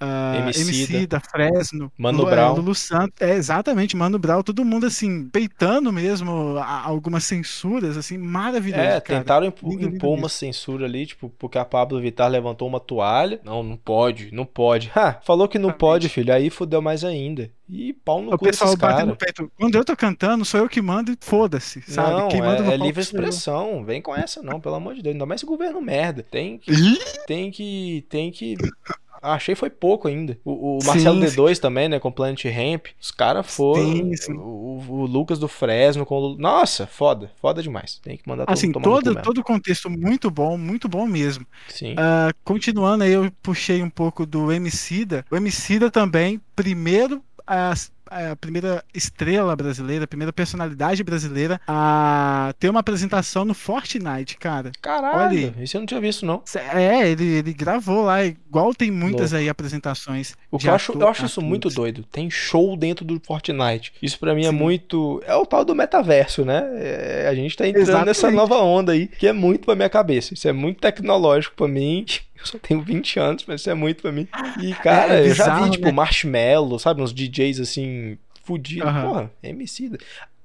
Emicida. MC da Fresno, Mano Lu- é, Brown. Lulu Santos, é, exatamente, Mano Brown, todo mundo assim, peitando mesmo algumas censuras, assim, maravilhoso, É, cara. tentaram lindo impor uma censura ali, tipo, porque a Pablo Vittar levantou uma toalha. Não, não pode, não pode. Ha, falou que não Exatamente. pode, filho. Aí fudeu mais ainda. E pau no O cu pessoal batendo no peito. Quando eu tô cantando, sou eu que mando e foda-se, sabe? Não, Quem manda é, é livre sou eu. expressão. Vem com essa não, pelo amor de Deus. Ainda mais esse governo merda. Tem que, tem que, tem que achei foi pouco ainda. O, o Marcelo Sim, D2 também, né, com Planet Ramp. Os caras foram. Sim, sim. O, o Lucas do Fresno com o. Nossa, foda, foda demais. Tem que mandar Assim, todo, mesmo. todo o contexto muito bom, muito bom mesmo. Sim. Ah, continuando aí, eu puxei um pouco do Emicida. O Emicida também, primeiro, a, a primeira estrela brasileira, a primeira personalidade brasileira a ter uma apresentação no Fortnite, cara. Caralho, olha- isso eu não tinha visto, não. É, ele, ele gravou lá, igual tem muitas aí apresentações. O que eu acho, eu acho isso atores. muito doido. Tem show dentro do Fortnite. Isso pra mim é Sim. muito. É o tal do metaverso, né? É, a gente tá entrando Exatamente. nessa nova onda aí, que é muito pra minha cabeça. Isso é muito tecnológico pra mim. Eu só tenho 20 anos, mas isso é muito pra mim. E, cara, É eu já vi, bizarro, tipo, né? Marshmallow, sabe? Uns DJs assim, fudidos. Aham. Porra, MC.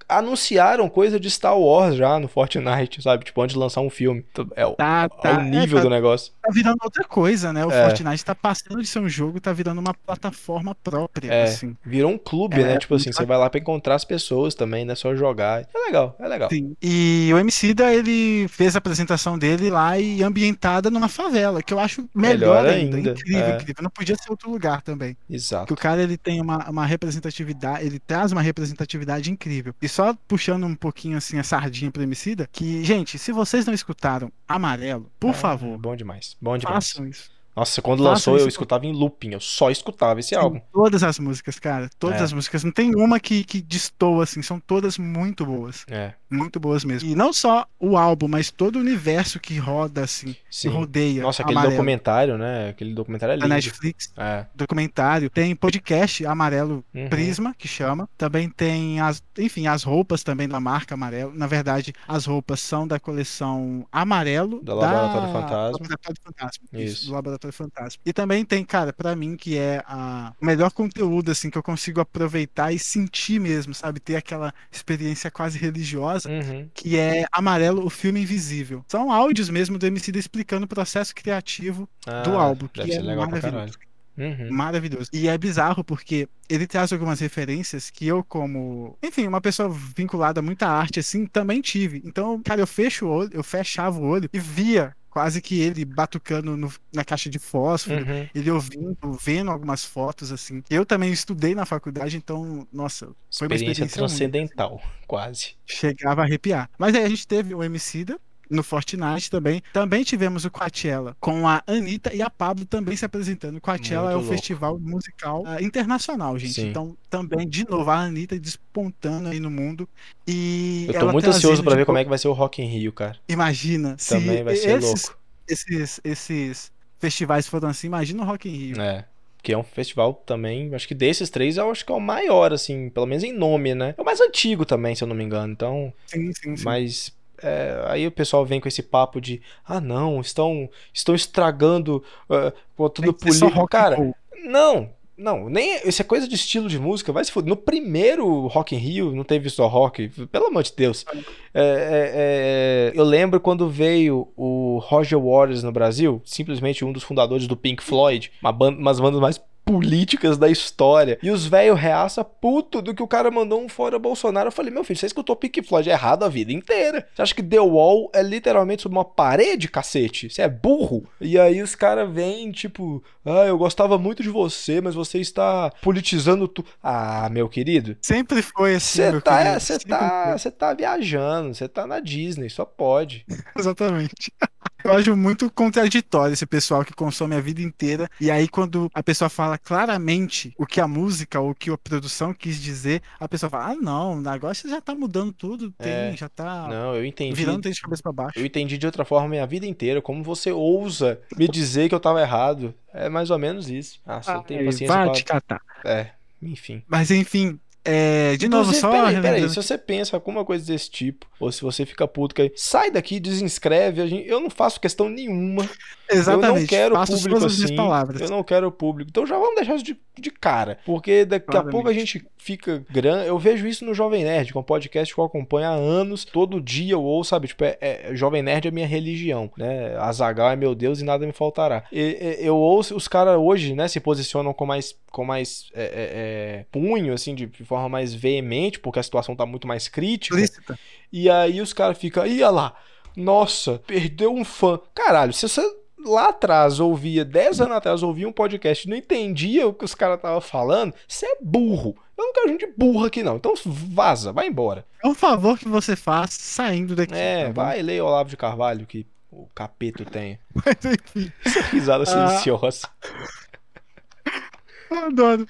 Anunciaram coisa de Star Wars já no Fortnite, sabe? Tipo, antes de lançar um filme. É, o- Tá, é tá. o nível é, do tá, negócio. tá virando outra coisa, né? O É. Fortnite tá passando de ser um jogo, tá virando uma plataforma própria, É. assim. Virou um clube, É, né? Tipo assim, muito você vai lá pra encontrar as pessoas também, não é só jogar. É legal, é legal. Sim. E o Emicida, ele fez a apresentação dele lá e ambientada numa favela, que eu acho melhor, Melhor ainda. ainda, Incrível, é. incrível. Não podia ser outro lugar também. Exato. Que o cara ele tem uma, uma representatividade, ele traz uma representatividade incrível. E só puxando um pouquinho assim a sardinha pro Emicida, que, gente, se vocês não escutaram Amarelo, por Ah, favor, Bom demais. Bom demais. façam isso. Nossa, quando Façam lançou eu isso. escutava em looping, eu só escutava esse Sim, álbum. todas as músicas, cara, todas É. as músicas. Não tem uma que, que destoa, assim, são todas muito boas. É, Muito boas mesmo. E não só o álbum, mas todo o universo que roda, assim, que sim. rodeia. Nossa, aquele Amarelo. documentário, né? Aquele documentário é da lindo. Netflix, É. documentário. Tem podcast Amarelo Uhum. Prisma, que chama. Também tem as, enfim, as roupas também da marca Amarelo. Na verdade, as roupas são da coleção Amarelo Da Laboratório Fantasma. Laboratório Fantasma. Isso. do Laboratório Fantasma. E também tem, cara, pra mim que é a o melhor conteúdo assim que eu consigo aproveitar e sentir mesmo, sabe, ter aquela experiência quase religiosa. Uhum. Que é Amarelo, o filme invisível. São áudios mesmo do MC explicando o processo criativo do Ah, álbum, Deve que é maravilhoso. Uhum. Maravilhoso. E é bizarro porque ele traz algumas referências que eu, como, enfim, uma pessoa vinculada a muita arte, assim, também tive. Então, cara, eu fecho o olho, eu fechava o olho e via quase que ele batucando no- na caixa de fósforo. Uhum. Ele ouvindo, vendo algumas fotos, assim. Eu também estudei na faculdade, então, nossa, foi uma Experiência experiência única. transcendental, quase. Chegava a arrepiar. Mas aí a gente teve o Emicida no Fortnite também. Também tivemos o Coachella com a Anitta e a Pablo também se apresentando. O Coachella Muito é o louco. festival musical ah, internacional, gente. Sim. Então, também, de novo, a Anitta despontando aí no mundo. E Eu tô muito ansioso pra de ver como é que vai ser o Rock in Rio, cara. Imagina, Também vai ser esses, louco. esses, esses festivais foram assim, imagina o Rock in Rio. É. Que é um festival também, acho que desses três, eu acho que é o maior, assim, pelo menos em nome, né? É o mais antigo também, se eu não me engano. Então, Sim, sim, sim. Mas é, aí o pessoal vem com esse papo de ah não, estão estão estragando uh, tudo político. Cara, roll. não, não, nem isso é coisa de estilo de música, vai se fuder. No primeiro Rock in Rio não teve só rock, pelo amor de Deus. É, é, é, eu lembro quando veio o Roger Waters no Brasil, simplesmente um dos fundadores do Pink Floyd, uma banda, umas bandas mais políticas da história. E os velho reaça puto do que o cara mandou um fora Bolsonaro. Eu falei, meu filho, você escutou Pink Floyd errado a vida inteira. Você acha que The Wall é literalmente sobre uma parede, cacete? Você é burro? E aí os caras vêm, tipo, ah, eu gostava muito de você, mas você está politizando tudo. Ah, meu querido. Sempre foi assim, Você tá, você tá, você tá viajando, você tá na Disney, só pode. Exatamente. Eu acho muito contraditório esse pessoal que consome a vida inteira e aí quando a pessoa fala claramente o que a música ou o que a produção quis dizer, a pessoa fala: "Ah, não, o negócio já tá mudando tudo, tem, É. já tá Não, eu entendi. virando tem de cabeça pra baixo". Eu entendi de outra forma minha vida inteira. Como você ousa me dizer que eu tava errado? É mais ou menos isso. Ah, você não tem paciência vai pra... te catar. É, enfim. Mas enfim, é, de novo só peraí, peraí, se você pensa alguma coisa desse tipo, ou se você fica puto, que aí, sai daqui, desinscreve, a gente- eu não faço questão nenhuma, Exatamente. eu não quero faço público assim, palavras. eu não quero público, então já vamos deixar isso de, de cara, porque daqui a pouco a gente fica grande, eu vejo isso no Jovem Nerd, que é um podcast que eu acompanho há anos, todo dia eu ouço, sabe, tipo, é, é- Jovem Nerd é minha religião, né, Azagal é meu Deus e nada me faltará. E- eu ouço, os caras hoje, né, se posicionam com mais, com mais é, é, é, punho, assim, de, de forma mais veemente, porque a situação tá muito mais crítica, Explícita. e aí os caras ficam, ia lá, nossa, perdeu um fã. Caralho, se você lá atrás ouvia, 10 anos atrás ouvia um podcast e não entendia o que os caras estavam falando, você é burro. Eu não quero gente burra aqui, não. Então vaza, vai embora. É um favor que você faz saindo daqui. É, tá vai ler Olavo de Carvalho, que o capeta tem. Mas enfim, Essa risada Ah. silenciosa. eu adoro.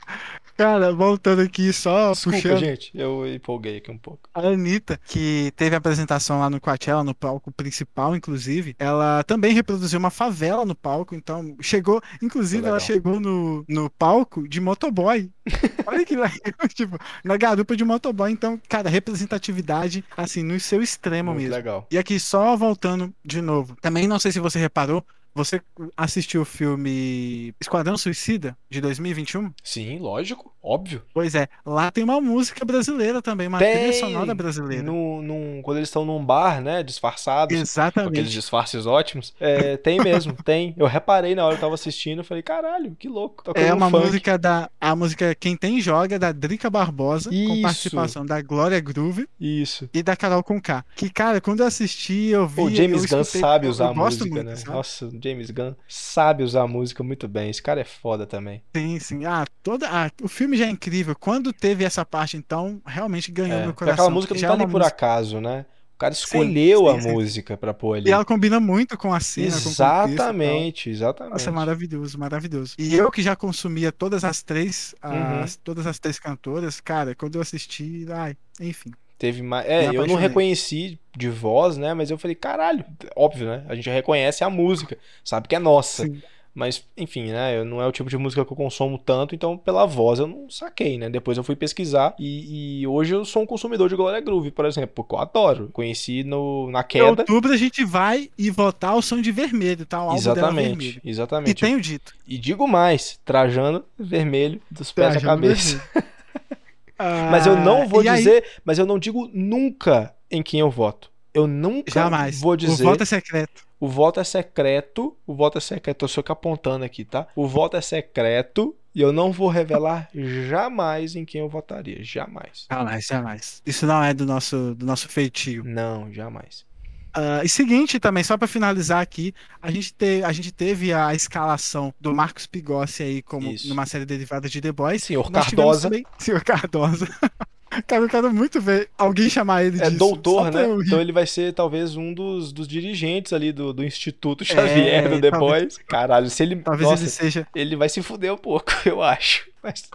Cara, voltando aqui, só Desculpa, puxando. gente, eu empolguei aqui um pouco. A Anitta, que teve apresentação lá no Coachella, no palco principal, inclusive, ela também reproduziu uma favela no palco, então chegou, inclusive ela chegou no, no palco de motoboy. Olha que legal, tipo, na garupa de motoboy, então, cara, representatividade, assim, no seu extremo Muito mesmo. legal. E aqui, só voltando de novo, também não sei se você reparou, você assistiu o filme Esquadrão Suicida, de 2021? Sim, lógico, óbvio. Pois é, lá tem uma música brasileira também, uma Tem trilha sonora brasileira. No, quando eles estão num bar, né, disfarçados, com aqueles Exatamente. disfarces ótimos, é, tem mesmo, tem. Eu reparei na hora que eu tava assistindo, eu falei, caralho, que louco. É uma música da. A música Quem Tem Joga, da Drica Barbosa, com Isso. participação da Glória Groove Isso. e da Carol Conká. Que, cara, quando eu assisti, eu vi. O James Gunn sabe usar a música, muito, né? sabe? Nossa, o James Gunn sabe usar a música muito bem. Esse cara é foda também. Sim, sim. Ah, toda, ah, o filme já é incrível. Quando teve essa parte, então, realmente ganhou É, meu coração. aquela música não já tá é ali por música- acaso, né? O cara escolheu sim, a sim. música pra pôr ali. E ela combina muito com a cena, com o. Exatamente, exatamente. Nossa, é maravilhoso, maravilhoso. E eu que já consumia todas as três, Uhum. as, todas as três cantoras, cara, quando eu assisti, ai, enfim. Teve mais. É, eu não reconheci de voz, né? Mas eu falei, caralho, óbvio, né? A gente reconhece a música, sabe que é nossa. Sim. Mas, enfim, né? eu- Não é o tipo de música que eu consumo tanto, então pela voz eu não saquei, né? Depois eu fui pesquisar e, e hoje eu sou um consumidor de Glória Groove, por exemplo, porque eu adoro. Conheci no, na Em queda. outubro a gente vai e votar o som de vermelho, tá? O dela Exatamente, vermelho. E exatamente. tenho dito. E digo mais, trajando vermelho dos pés à Trajando cabeça. vermelho. Mas eu não vou Ah, e aí- dizer, mas eu não digo nunca em quem eu voto. Eu nunca Jamais. vou dizer. O voto é secreto. O voto é secreto. O voto é secreto. Eu só que apontando aqui, tá? O voto é secreto e eu não vou revelar jamais em quem eu votaria. Jamais. Jamais, jamais. Isso não é do nosso, do nosso feitio. Não, jamais. Ah, e seguinte também, só pra finalizar aqui, a gente, te, a gente teve a escalação do Marcos Pigossi aí como Isso. numa série derivada de The Boys. Senhor Nós Cardosa. também- Senhor Cardosa. Cara, eu quero muito ver alguém chamar ele É disso. doutor, né? Então ele vai ser talvez um dos, dos dirigentes ali do, do Instituto Xavier do The É, talvez- Boys. Caralho, se ele. Talvez nossa, ele seja. ele vai se fuder um pouco, eu acho. Mas.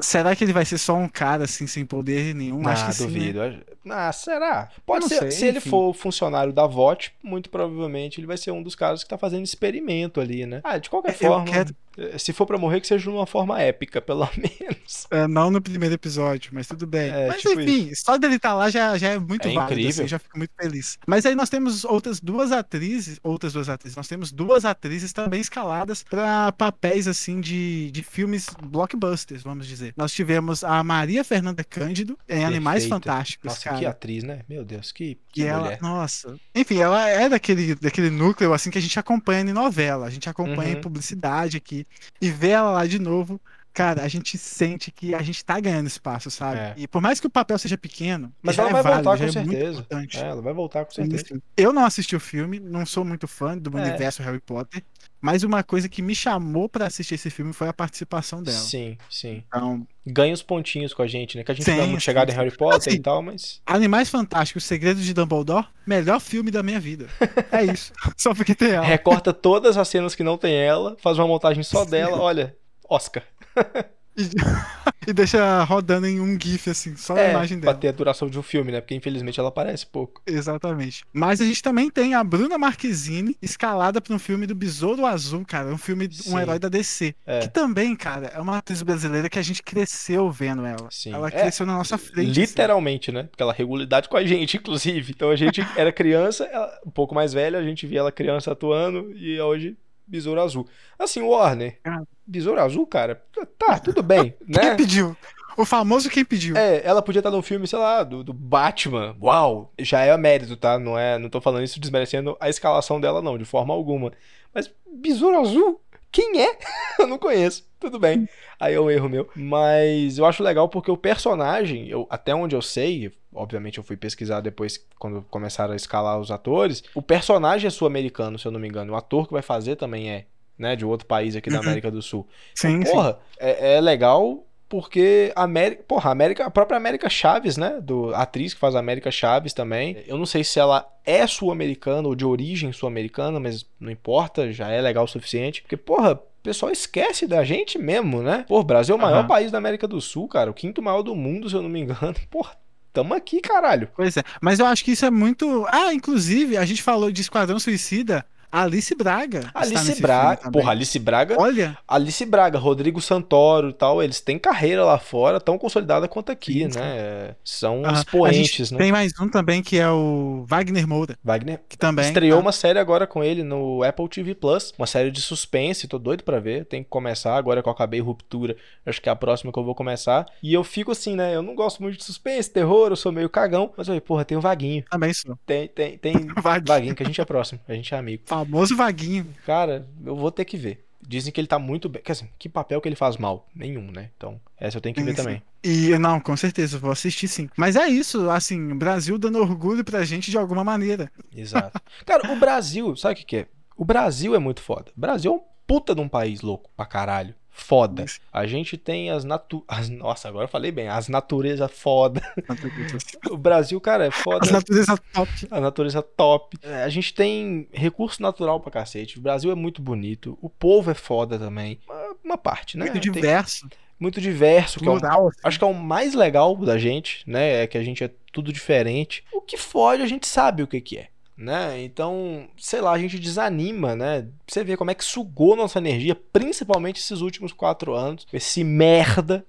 Será que ele vai ser só um cara assim, sem poder nenhum? Acho ah, que sim, né? duvido. Ah, será? Pode ser. sei, se ele enfim. for funcionário da VOT, muito provavelmente ele vai ser um dos caras que tá fazendo experimento ali, né? Ah, de qualquer É, forma. quero- eh, Se for pra morrer, que seja de uma forma épica, pelo menos. É, não no primeiro episódio, mas tudo bem. É, mas tipo enfim, só dele estar lá já, já é muito É válido, incrível. assim, eu já fico muito feliz. Mas aí nós temos outras duas atrizes, outras duas atrizes, nós temos duas atrizes também escaladas para papéis assim de, de filmes blockbusters, vamos dizer. Nós tivemos a Maria Fernanda Cândido em Animais Perfeita. Fantásticos, Nossa, cara. que atriz, né? Meu Deus, que, que E ela, mulher. nossa. Enfim, ela é daquele, daquele núcleo assim que a gente acompanha em novela, a gente acompanha em Uhum. publicidade aqui. E ver ela lá de novo, cara, a gente sente que a gente tá ganhando espaço, sabe? É. E por mais que o papel seja pequeno, Mas ela é vai válido, voltar com é muito certeza. importante. É, ela vai voltar com certeza. Eu não assisti o filme, não sou muito fã do É. universo Harry Potter, mas uma coisa que me chamou pra assistir esse filme foi a participação dela. Sim, sim. Então, Ganha os pontinhos com a gente, né? Que a gente Sim, é muito sim, chegado em Harry Potter Assim, e tal, mas. Animais Fantásticos, Segredos de Dumbledore, melhor filme da minha vida. É isso. Só porque tem ela. Recorta todas as cenas que não tem ela, faz uma montagem só dela, olha, Oscar. E, e deixa rodando em um GIF, assim, só a É, imagem pra dela. ter a duração de um filme, né? Porque infelizmente ela aparece pouco. Exatamente. Mas a gente também tem a Bruna Marquezine escalada para um filme do Besouro Azul, cara. Um filme, Sim. um herói da DC. É. Que também, cara, é uma atriz brasileira que a gente cresceu vendo ela. Sim. Ela É, cresceu na nossa frente. assim. Literalmente, né? Porque ela regula idade com a gente, inclusive. Então a gente era criança, ela, um pouco mais velha, a gente via ela criança atuando e hoje Besouro Azul. Assim, Warner, Ah. Besouro Azul, cara, tá, tudo bem, Quem né? pediu? O famoso quem pediu. É, ela podia estar no filme, sei lá, do, do Batman. Uau! Já é mérito, tá? Não é, não tô falando isso desmerecendo a escalação dela, não, de forma alguma. Mas Besouro Azul? Quem é? Eu não conheço. Tudo bem. Aí é um erro meu. Mas eu acho legal porque o personagem, eu, até onde eu sei, obviamente eu fui pesquisar depois quando começaram a escalar os atores, o personagem é sul-americano, se eu não me engano. O ator que vai fazer também é, né, de outro país aqui da Uhum. América do Sul. Sim, Então, porra, É, é legal porque a América, porra, a América, a própria América Chaves, né, do a atriz que faz a América Chaves também. Eu não sei se ela é sul-americana ou de origem sul-americana, mas não importa, já é legal o suficiente. Porque, porra, pessoal esquece da gente mesmo, né? Pô, o Brasil é o maior Aham. país da América do Sul, cara, o quinto maior do mundo, se eu não me engano. Porra, tamo aqui, caralho. Pois é. Mas eu acho que isso é muito. Ah, inclusive, a gente falou de Esquadrão Suicida. Alice Braga. Alice Braga, porra, Alice Braga Olha, Alice Braga, Rodrigo Santoro e tal, eles têm carreira lá fora, tão consolidada quanto aqui, Sim, né? São aham. expoentes, a gente né? tem mais um também que é o Wagner Moura, Wagner que também estreou tá- uma série agora com ele no Apple TV Plus, uma série de suspense, tô doido pra ver, tem que começar agora que eu acabei Ruptura, acho que é a próxima que eu vou começar. E eu fico assim, né? Eu não gosto muito de suspense, terror, eu sou meio cagão, mas aí, porra, tem o Vaguinho. também sou. Tem, tem, tem Vaguinho. Vaguinho, que a gente é próximo, a gente é amigo. Famoso Vaguinho. Cara, eu vou ter que ver. Dizem que ele tá muito bem. Quer dizer, que papel que ele faz mal? Nenhum, né? Então, essa eu tenho que ver Sim, sim. também. E não, com certeza, vou assistir sim. Mas é isso, assim, o Brasil dando orgulho pra gente de alguma maneira. Exato. Cara, o Brasil, sabe o que, que é? O Brasil é muito foda. O Brasil é um puta de um país louco pra caralho. Foda. A gente tem as natu... As... Nossa, agora eu falei bem. As naturezas foda. O Brasil, cara, é foda. As natureza top. A natureza top. É, A gente tem recurso natural pra cacete. O Brasil é muito bonito. O povo é foda também. Uma, uma parte, né? Muito Tem- diverso, muito diverso. Que é um- plural. assim. Acho que é o mais legal da gente, né? É que a gente é tudo diferente. O que fode, a gente sabe o que que é. Né? Então, sei lá, a gente desanima, né? Você vê como é que sugou nossa energia, principalmente esses últimos quatro anos, esse merda,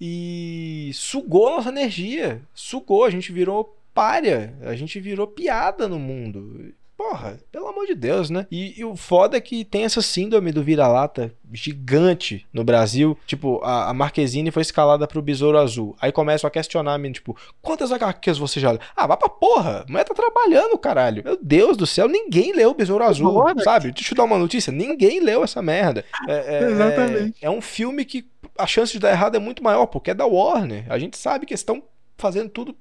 e sugou nossa energia, sugou, a gente virou párea, a gente virou piada no mundo. Porra, pelo amor de Deus, né? E, e o foda é que tem essa síndrome do vira-lata gigante no Brasil. Tipo, a, a Marquezine foi escalada pro Besouro Azul. Aí começam a questionar, tipo, quantas HQs você já leu? Ah, vai pra porra! A mulher tá trabalhando, caralho. Meu Deus do céu, ninguém leu o Besouro Azul, Bora. sabe? Deixa eu dar uma notícia. Ninguém leu essa merda. É, é- Exatamente. É, é um filme que a chance de dar errado é muito maior, porque é da Warner. A gente sabe que eles estão fazendo tudo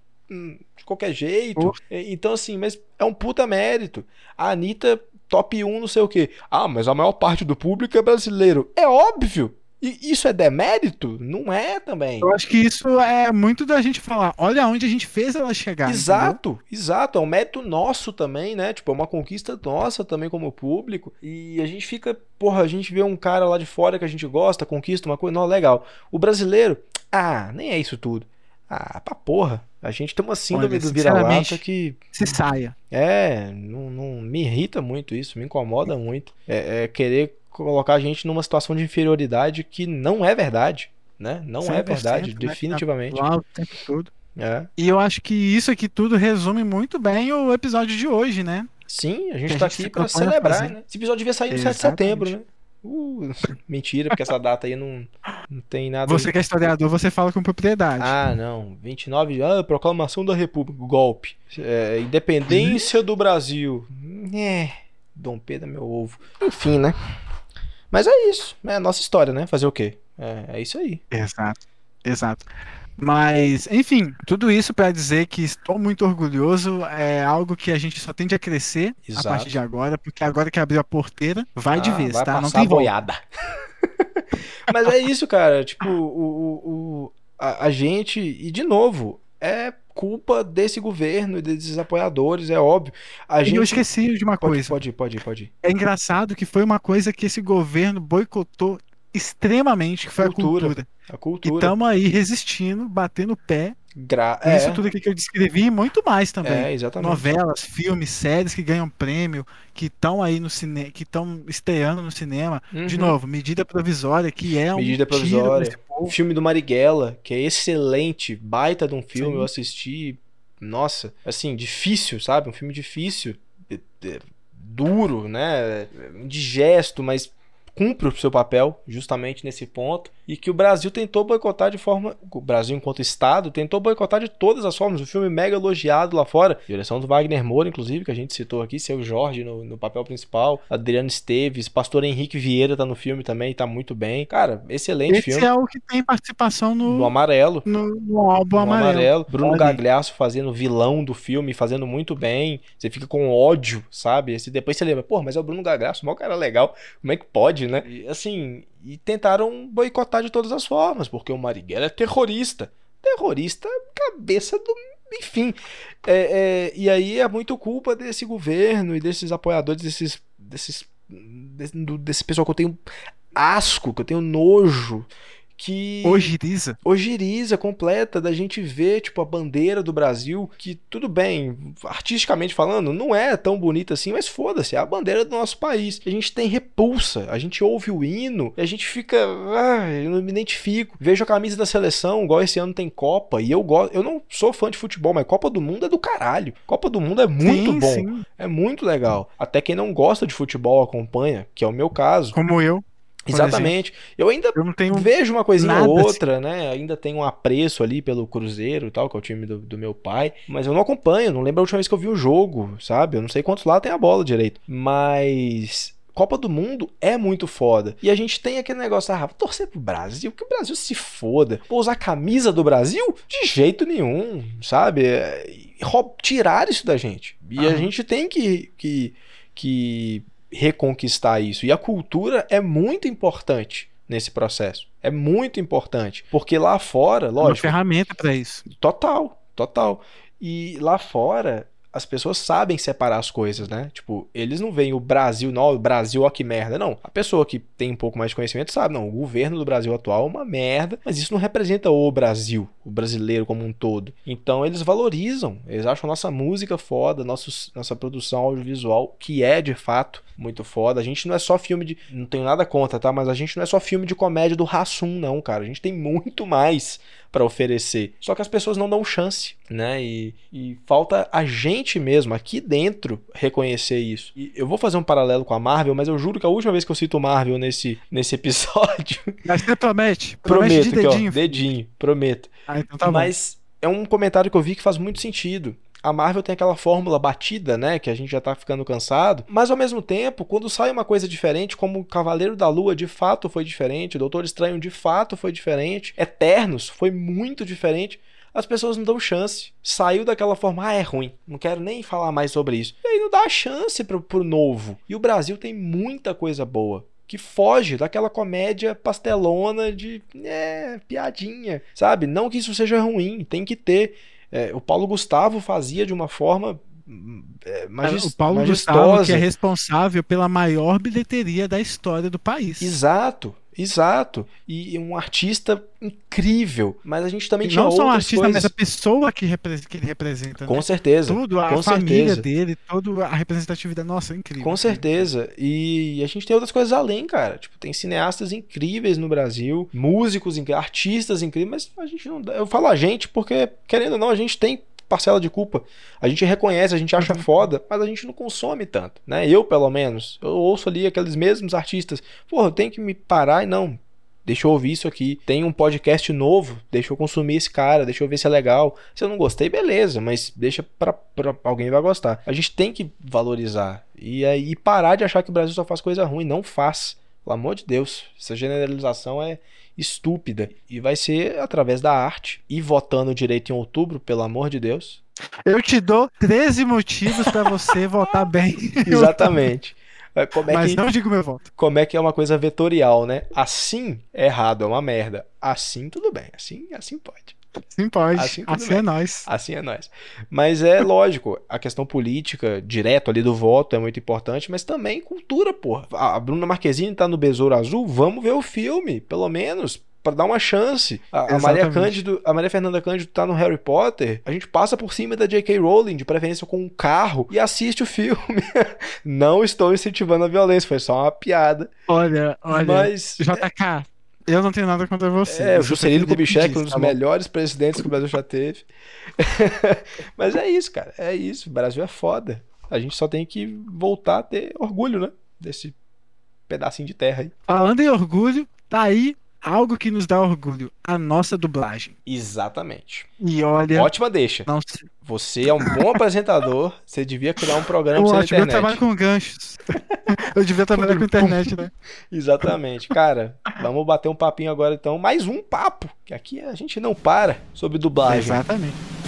de qualquer jeito. Então, assim, mas é um puta mérito. A Anitta, top 1, não sei o quê. Ah, mas a maior parte do público é brasileiro. É óbvio. E isso é demérito? Não é também. Eu acho que isso é muito da gente falar, olha onde a gente fez ela chegar. entendeu? Exato, exato. É um mérito nosso também, né? Tipo, é uma conquista nossa também como público. E a gente fica, porra, a gente vê um cara lá de fora que a gente gosta, conquista uma coisa, não, legal. O brasileiro, ah, nem é isso tudo. Ah, pra porra. A gente tem uma síndrome Olha, do vira-lata que. Se saia. É, não, não- me irrita muito isso, me incomoda muito. É, é querer colocar a gente numa situação de inferioridade que não é verdade, né? Não é 100%, verdade, né? definitivamente. Lá o tempo todo. É. E eu acho que isso aqui tudo resume muito bem o episódio de hoje, né? Sim, a gente tá gente aqui se pra propõe a celebrar, né? Esse episódio devia sair no 7 de setembro, né? Uh, mentira, porque essa data aí não, não tem nada. Você que é historiador, você fala com propriedade. Ah, não. 29 de. Ah, proclamação da República. Golpe. É, independência do Brasil. É. Dom Pedro é meu ovo. Enfim, né? Mas é isso. É a nossa história, né? Fazer o quê? É, é isso aí. Exato, exato. Mas, enfim, tudo isso para dizer que estou muito orgulhoso. É algo que a gente só tende a crescer Exato. a partir de agora, porque agora que abriu a porteira, vai de Ah, vez, vai tá? Não tem boiada. Mas é isso, cara. Tipo, o, o, o- a, a gente. E de novo, é culpa desse governo e desses apoiadores, é óbvio. A E gente. eu esqueci de uma Pode, coisa. pode ir, pode ir, pode ir. É engraçado que foi uma coisa que esse governo boicotou extremamente, que foi Cultura. a cultura. A E cultura. estamos aí resistindo, batendo o pé. Gra... É, Isso tudo aqui que eu descrevi e muito mais também. é, exatamente. Novelas, filmes, séries que ganham prêmio, que estão aí no cinema, que estão estreando no cinema. De Uhum. novo, medida provisória, que é um Medida provisória. O filme do Marighella, que é excelente, baita de um filme, Sim. eu assisti. Nossa, assim, difícil, sabe? Um filme difícil, duro, né? Indigesto, mas cumpre o seu papel justamente nesse ponto. E que o Brasil tentou boicotar de forma. O Brasil, enquanto Estado, tentou boicotar de todas as formas. O filme mega elogiado lá fora. Direção do Wagner Moura, inclusive, que a gente citou aqui, seu Jorge no, no papel principal, Adriano Esteves, Pastor Henrique Vieira tá no filme também, tá muito bem. Cara, excelente Esse filme. é o que tem participação no, No amarelo. no, no álbum No amarelo. amarelo. Bruno. Gagliasso fazendo vilão do filme, fazendo muito bem. Você fica com ódio, sabe? Esse- Depois você lembra, pô, mas é o Bruno Gagliasso, mó cara legal. Como é que pode, né? E, assim, e tentaram boicotar de todas as formas, porque o Marighella é terrorista. Terrorista, cabeça do. Enfim. É, é, e aí é muito culpa desse governo e desses apoiadores, desses. desses desse, desse pessoal que eu tenho asco, que eu tenho nojo. Que Ojiriza. ojeriza completa da gente ver, tipo, a bandeira do Brasil, que tudo bem, artisticamente falando, não é tão bonita assim, mas foda-se, é a bandeira do nosso país. A gente tem repulsa, a gente ouve o hino e a gente fica, ah, eu não me identifico. Vejo a camisa da seleção, igual esse ano tem Copa, e eu gosto, eu não sou fã de futebol, mas Copa do Mundo é do caralho. Copa do Mundo é muito Sim, bom, sim. é muito legal. Até quem não gosta de futebol acompanha, que é o meu caso. Como eu. Exatamente. Eu ainda Eu não tenho. Vejo uma coisinha ou assim. outra, né? Ainda tem um apreço ali pelo Cruzeiro e tal, que é o time do, do meu pai. Mas eu não acompanho, não lembro a última vez que eu vi o jogo, sabe? Eu não sei quantos lá tem a bola direito. Mas. Copa do Mundo é muito foda. E a gente tem aquele negócio, ah, vou torcer pro Brasil, que o Brasil se foda. Vou usar a camisa do Brasil? De jeito nenhum, sabe? É, Tirar isso da gente. E a Aham. gente tem que, que, que reconquistar isso. E a cultura é muito importante nesse processo. É muito importante. Porque lá fora, Uma lógico, ferramenta pra isso. total, total. E lá fora, as pessoas sabem separar as coisas, né? Tipo, eles não veem o Brasil, não, o Brasil, ó que merda. Não. A pessoa que tem um pouco mais de conhecimento sabe, não, o governo do Brasil atual é uma merda, mas isso não representa o Brasil, o brasileiro como um todo. Então eles valorizam, eles acham nossa música foda, nossos, nossa produção audiovisual, que é de fato muito foda. A gente não é só filme de. Não tenho nada contra, tá? Mas a gente não é só filme de comédia do Rassum, não, cara. A gente tem muito mais pra oferecer. Só que as pessoas não dão chance, né? E, e falta a gente mesmo, aqui dentro, reconhecer isso. E eu vou fazer um paralelo com a Marvel, mas eu juro que a última vez que eu cito Marvel nesse, nesse episódio. Mas você promete. Promete prometo de aqui, ó. dedinho. Dedinho, prometo. Ah, então tá bom. Mas é um comentário que eu vi que faz muito sentido. A Marvel tem aquela fórmula batida, né? Que a gente já tá ficando cansado. Mas ao mesmo tempo, quando sai uma coisa diferente, como Cavaleiro da Lua de fato foi diferente, Doutor Estranho de fato foi diferente, Eternos foi muito diferente. As pessoas não dão chance. Saiu daquela forma, ah, é ruim. Não quero nem falar mais sobre isso. E aí não dá chance pro, pro novo. E o Brasil tem muita coisa boa que foge daquela comédia pastelona de é, piadinha, sabe? Não que isso seja ruim, tem que ter. É, o Paulo Gustavo fazia de uma forma é, magis- o Paulo Gustavo, que é responsável pela maior bilheteria da história do país. Exato, exato. E um artista incrível. Mas a gente também E tinha não só um artista, coisas. mas a pessoa que, repre- que ele representa. Com né? certeza. Tudo, a com família certeza. dele, toda a representatividade. Nossa, é incrível. Com certeza. E a gente tem outras coisas além, cara. Tipo, tem cineastas incríveis no Brasil, músicos incríveis, artistas incríveis, mas a gente não. Eu falo a gente porque, querendo ou não, a gente tem parcela de culpa. A gente reconhece, a gente acha foda, mas a gente não consome tanto, né? Eu, pelo menos, eu ouço ali aqueles mesmos artistas. Porra, eu tenho que me parar e não. Deixa eu ouvir isso aqui. Tem um podcast novo, deixa eu consumir esse cara, deixa eu ver se é legal. Se eu não gostei, beleza, mas deixa pra, pra alguém vai gostar. A gente tem que valorizar e e parar de achar que o Brasil só faz coisa ruim. Não faz. Pelo amor de Deus. Essa generalização é estúpida. E vai ser através da arte. E votando direito em outubro, pelo amor de Deus. Eu te dou 13 motivos pra você votar bem. Exatamente. Como é, Mas que, não digo meu voto. como é que é uma coisa vetorial, né? Assim é errado, é uma merda. Assim tudo bem. Assim, assim pode. Sim, pode. Assim Assim, é nós. Assim é nós. Mas é lógico, a questão política, direto ali do voto, é muito importante, mas também cultura, porra. A Bruna Marquezine tá no Besouro Azul, vamos ver o filme, pelo menos. Pra dar uma chance. A, a Maria. Cândido, a Maria Fernanda Cândido tá no Harry Potter. A gente passa por cima da J.K. Rowling, de preferência com um carro, e assiste o filme. Não estou incentivando a violência, foi só uma piada. Olha, olha. mas. JK, eu não tenho nada contra você. É, o Juscelino Kubitschek, um dos tá melhores presidentes que o Brasil já teve. Mas é isso, cara. É isso. O Brasil é foda. A gente só tem que voltar a ter orgulho, né? Desse pedacinho de terra aí. Falando em orgulho, tá aí algo que nos dá orgulho, a nossa dublagem. Exatamente. E olha, Ótima deixa. não. Você é um bom apresentador, você devia criar um programa Eu, pra você ótimo, eu trabalho internet. com ganchos. eu devia trabalhar com internet, né? Exatamente. Cara, vamos bater um papinho agora então. Mais um papo, que aqui a gente não para sobre dublagem. Exatamente.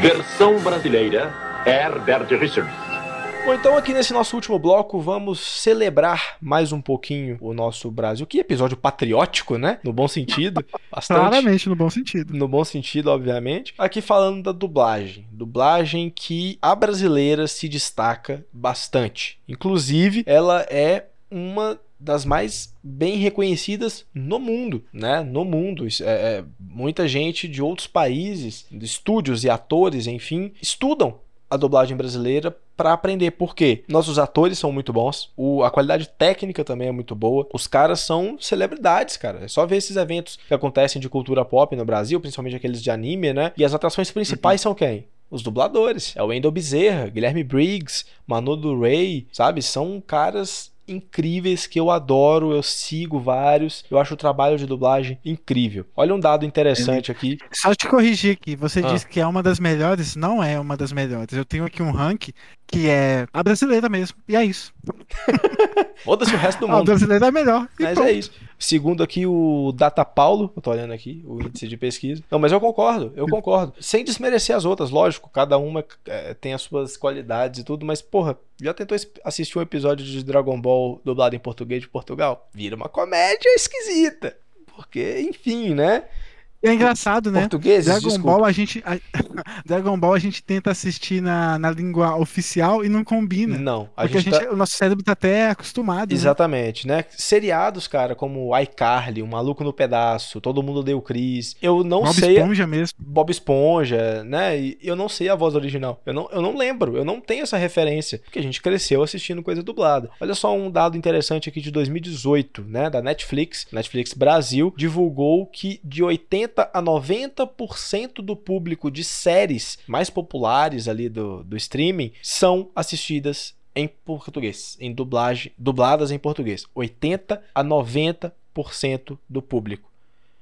Versão brasileira, Herbert Richards. Bom, então aqui nesse nosso último bloco vamos celebrar mais um pouquinho o nosso Brasil. Que episódio patriótico, né? No bom sentido. Bastante. Claramente, no bom sentido. No bom sentido, obviamente. Aqui falando da dublagem. Dublagem que a brasileira se destaca bastante. Inclusive, ela é uma das mais bem reconhecidas no mundo, né? No mundo. É- é- muita gente de outros países, de estúdios e atores, enfim, estudam a dublagem brasileira para aprender. Por quê? Nossos atores são muito bons, o- a qualidade técnica também é muito boa. Os caras são celebridades, cara. É só ver esses eventos que acontecem de cultura pop no Brasil, principalmente aqueles de anime, né? E as atrações principais são quem? Os dubladores. É o Wendell Bezerra, Guilherme Briggs, Manu do Ray, sabe? São caras incríveis que eu adoro, eu sigo vários. Eu acho o trabalho de dublagem incrível. Olha um dado interessante aqui. Só te corrigir aqui, você Ah. disse que é uma das melhores, não é uma das melhores. Eu tenho aqui um rank que é a brasileira mesmo, e é isso. Foda-se o resto do A mundo. brasileira é melhor. Mas pronto. é isso. Segundo aqui o Data Paulo, eu tô olhando aqui, o índice de pesquisa. Não, mas eu concordo, eu concordo. Sem desmerecer as outras, lógico, cada uma é, tem as suas qualidades e tudo, mas, porra, já tentou assistir um episódio de Dragon Ball dublado em português de Portugal? Vira uma comédia esquisita. Porque, enfim, né? É engraçado, né? Portugueses, Dragon desculpa. Ball a gente a- Dragon Ball a gente tenta assistir na, na língua oficial e não combina. Não, a porque a gente, gente, tá... o nosso cérebro tá até acostumado. né? Exatamente, né? Seriados, cara, como iCarly, Um Maluco no Pedaço, Todo Mundo Deu Cris. Eu não Bob sei. Esponja mesmo. Bob Esponja, né? E eu não sei a voz original. Eu não, eu não lembro, eu não tenho essa referência. Porque a gente cresceu assistindo coisa dublada. Olha só um dado interessante aqui de 2018, né? Da Netflix. Netflix Brasil divulgou que de 80 a 90% do público de séries mais populares ali do, do streaming são assistidas em português, em dublagem, dubladas em português. 80 a 90% do público.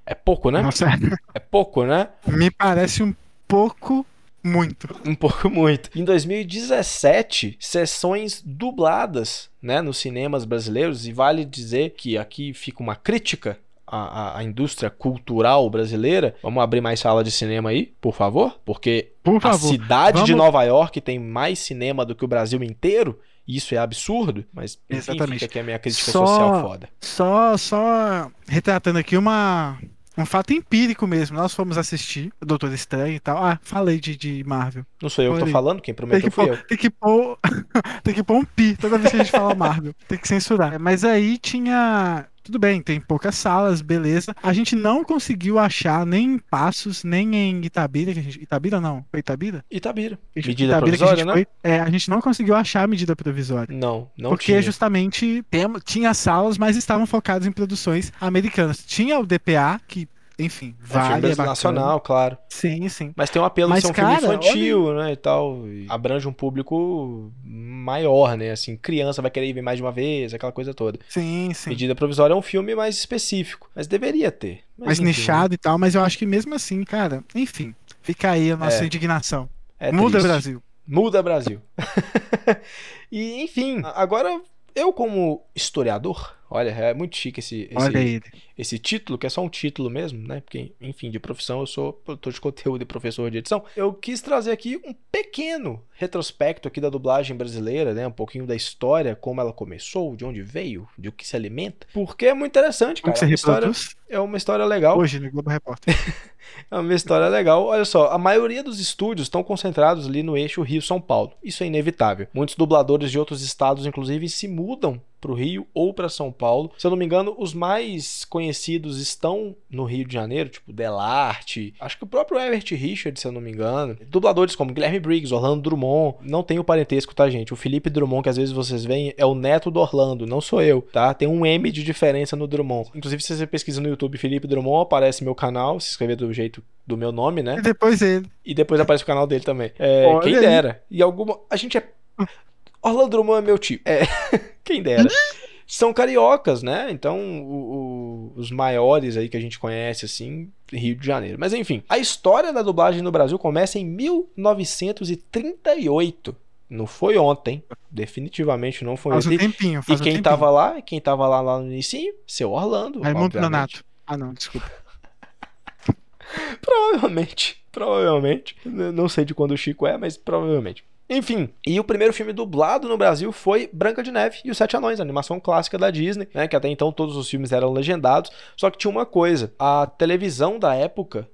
É pouco, né? Nossa, É pouco, né? me parece um pouco muito. Um pouco muito. Em 2017, sessões dubladas, né, nos cinemas brasileiros, e vale dizer que aqui fica uma crítica à- à indústria cultural brasileira. Vamos abrir mais sala de cinema aí, por favor? Porque Por a favor. cidade de vamos- Nova York tem mais cinema do que o Brasil inteiro. Isso é absurdo, mas enfim, Exatamente. fica aqui a minha crítica Só- social foda. Só, só retratando aqui uma, um fato empírico mesmo. Nós fomos assistir o Doutor Estranho e tal. Ah, falei de, de Marvel. Não sou eu que tô falando, quem prometeu que, foi eu. tem, que pôr, tem que pôr um pi toda vez que a gente fala Marvel. Tem que censurar. Mas aí tinha. Tudo bem, tem poucas salas, beleza. A gente não conseguiu achar nem em Passos, nem em Itabira. Que a gente, Itabira não, foi Itabira? Itabira. A gente- Medida Itabira que a provisória, gente né? foi. É, a gente não conseguiu achar a medida provisória. Não, não porque tinha. justamente tem, tinha salas, mas estavam focadas em produções americanas. Tinha o DPA, que, enfim, É vale, filme é bacana. nacional, claro. Sim, sim. Mas tem um apelo Mas, de ser um filme cara, infantil, né, e tal. e abrange um público maior, né? Assim, criança vai querer ir ver mais de uma vez, aquela coisa toda. Sim, sim. Medida provisória é um filme mais específico, mas deveria ter. Mas, mais enfim, nichado e tal, mas eu acho que mesmo assim, cara, enfim, fica aí a nossa É. indignação. é Muda, triste. Brasil. Muda Brasil. e, enfim, agora eu como historiador, olha, é muito chique esse, esse, Olha ele. Esse título, que é só um título mesmo, né? Porque, enfim, de profissão eu sou produtor de conteúdo e professor de edição. Eu quis trazer aqui um pequeno retrospecto aqui da dublagem brasileira, né? Um pouquinho da história, como ela começou, de onde veio, de o que se alimenta. Porque é muito interessante, Como cara. você É uma história, é uma história legal. Hoje no Globo Repórter. É uma história legal. Olha só, a maioria dos estúdios estão concentrados ali no eixo Rio-São Paulo. Isso é inevitável. Muitos dubladores de outros estados, inclusive, se mudam pro Rio ou para São Paulo. Se eu não me engano, os mais conhecidos estão no Rio de Janeiro, tipo Delarte, acho que o próprio Everett Richard, se eu não me engano. Dubladores como Guilherme Briggs, Orlando Drummond. Não tem o parentesco, tá, gente? O Felipe Drummond, que às vezes vocês veem, é o neto do Orlando, não sou eu, tá? Tem um M de diferença no Drummond. Inclusive, se você pesquisa no YouTube Felipe Drummond, aparece meu canal, se inscrever do jeito do meu nome, né? E depois ele. E depois aparece o canal dele também. É, Olha quem aí. dera. E alguma. A gente é. Orlando Drummond é meu tio. É. quem dera. São cariocas, né? Então, o- o- os maiores aí que a gente conhece, assim, Rio de Janeiro. Mas enfim, a história da dublagem no Brasil começa em 1938. Não foi ontem. Definitivamente não foi Faz um ontem. tempinho. E Faz um quem tempinho. tava lá, quem tava lá, lá no início, seu Orlando. Raimundo. Nonato. Ah, não, desculpa. Provavelmente, provavelmente. Não sei de quando o Chico é, mas provavelmente. Enfim, e o primeiro filme dublado no Brasil foi Branca de Neve e os Sete Anões, animação clássica da Disney, né? Que até então todos os filmes eram legendados. Só que tinha uma coisa: a televisão da época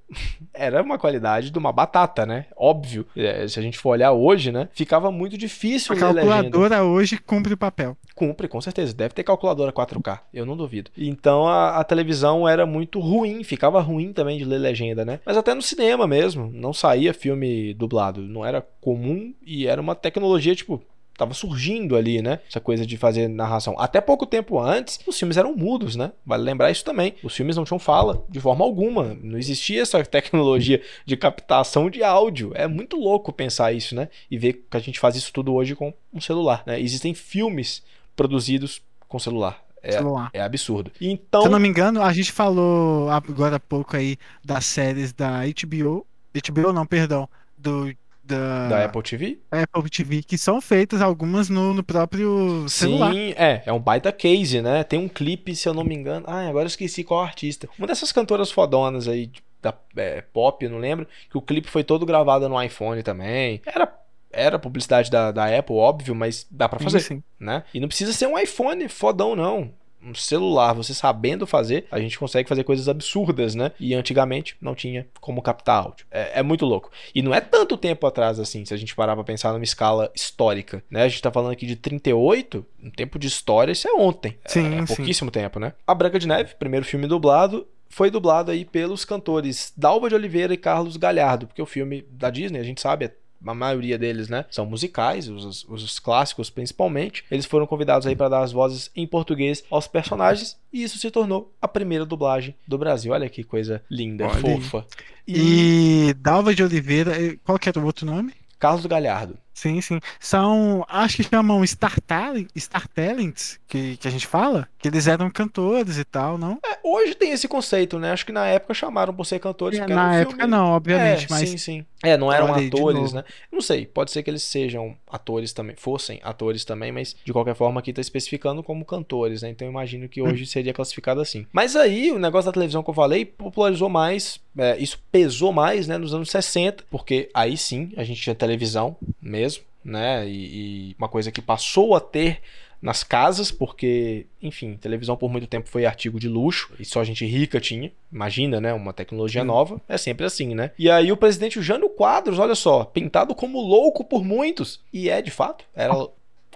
era uma qualidade de uma batata, né? Óbvio. É, se a gente for olhar hoje, né? Ficava muito difícil A legenda. calculadora hoje cumpre o papel. Cumpre, com certeza. Deve ter calculadora 4K, eu não duvido. Então a, a televisão era muito ruim, ficava ruim também de ler legenda, né? Mas até no cinema mesmo, não saía filme dublado. Não era comum e era uma tecnologia, tipo. Tava surgindo ali, né? Essa coisa de fazer narração. Até pouco tempo antes, os filmes eram mudos, né? Vale lembrar isso também. Os filmes não tinham fala, de forma alguma. Não existia essa tecnologia de captação de áudio. É muito louco pensar isso, né? E ver que a gente faz isso tudo hoje com um celular, né? Existem filmes produzidos com celular. É, Celular. é absurdo. Então, Se eu não me engano, a gente falou agora há pouco aí das séries da HBO. HBO não, perdão. Do, da, da Apple TV? Apple TV, que são feitas algumas no, no próprio celular. Sim, é, é um baita case, né? Tem um clipe, se eu não me engano. Ai, agora eu esqueci qual artista. Uma dessas cantoras fodonas aí da é, pop, não lembro, que o clipe foi todo gravado no iPhone também. Era era publicidade da, da Apple, óbvio, mas dá pra Sim, fazer, sim. né? E não precisa ser um iPhone fodão, não. Um celular, você sabendo fazer, a gente consegue fazer coisas absurdas, né? E antigamente não tinha como captar áudio. É, é muito louco. E não é tanto tempo atrás assim, se a gente parar pra pensar numa escala histórica, né? A gente tá falando aqui de 38, um tempo de história, isso é ontem. Sim, é, sim. pouquíssimo tempo, né? A Branca de Neve, primeiro filme dublado, foi dublado aí pelos cantores Dalva de Oliveira e Carlos Galhardo, porque o filme da Disney, a gente sabe, é a maioria deles, né, são musicais, os, os clássicos principalmente. Eles foram convidados aí para dar as vozes em português aos personagens e isso se tornou a primeira dublagem do Brasil. Olha que coisa linda, Olha fofa. E, E Dalva de Oliveira, qual que era o outro nome? Carlos Galhardo. Sim, sim. São, acho que chamam Star, Talent, Star Talents, que, que a gente fala, que eles eram cantores e tal, não? É, hoje tem esse conceito, né? Acho que na época chamaram por ser cantores. era Na época filme- não, obviamente, é, mas sim, sim. É, não eram Olha atores, né? Não sei, pode ser que eles sejam atores também, fossem atores também, mas de qualquer forma aqui tá especificando como cantores, né? Então eu imagino que hoje seria classificado assim. Mas aí, o negócio da televisão que eu falei popularizou mais, é, isso pesou mais, né, nos anos 60, porque aí sim a gente tinha televisão mesmo, né? E, e uma coisa que passou a ter nas casas, porque, enfim, televisão por muito tempo foi artigo de luxo e só gente rica tinha. Imagina, né? Uma tecnologia Hum. nova é sempre assim, né? E aí o presidente Jânio Quadros, olha só, pintado como louco por muitos, e é de fato, era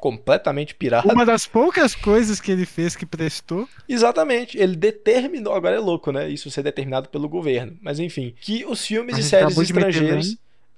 completamente pirado. uma das poucas coisas que ele fez que prestou, Exatamente, ele determinou, agora é louco, né? Isso ser determinado pelo governo, mas enfim, que os filmes e séries acabou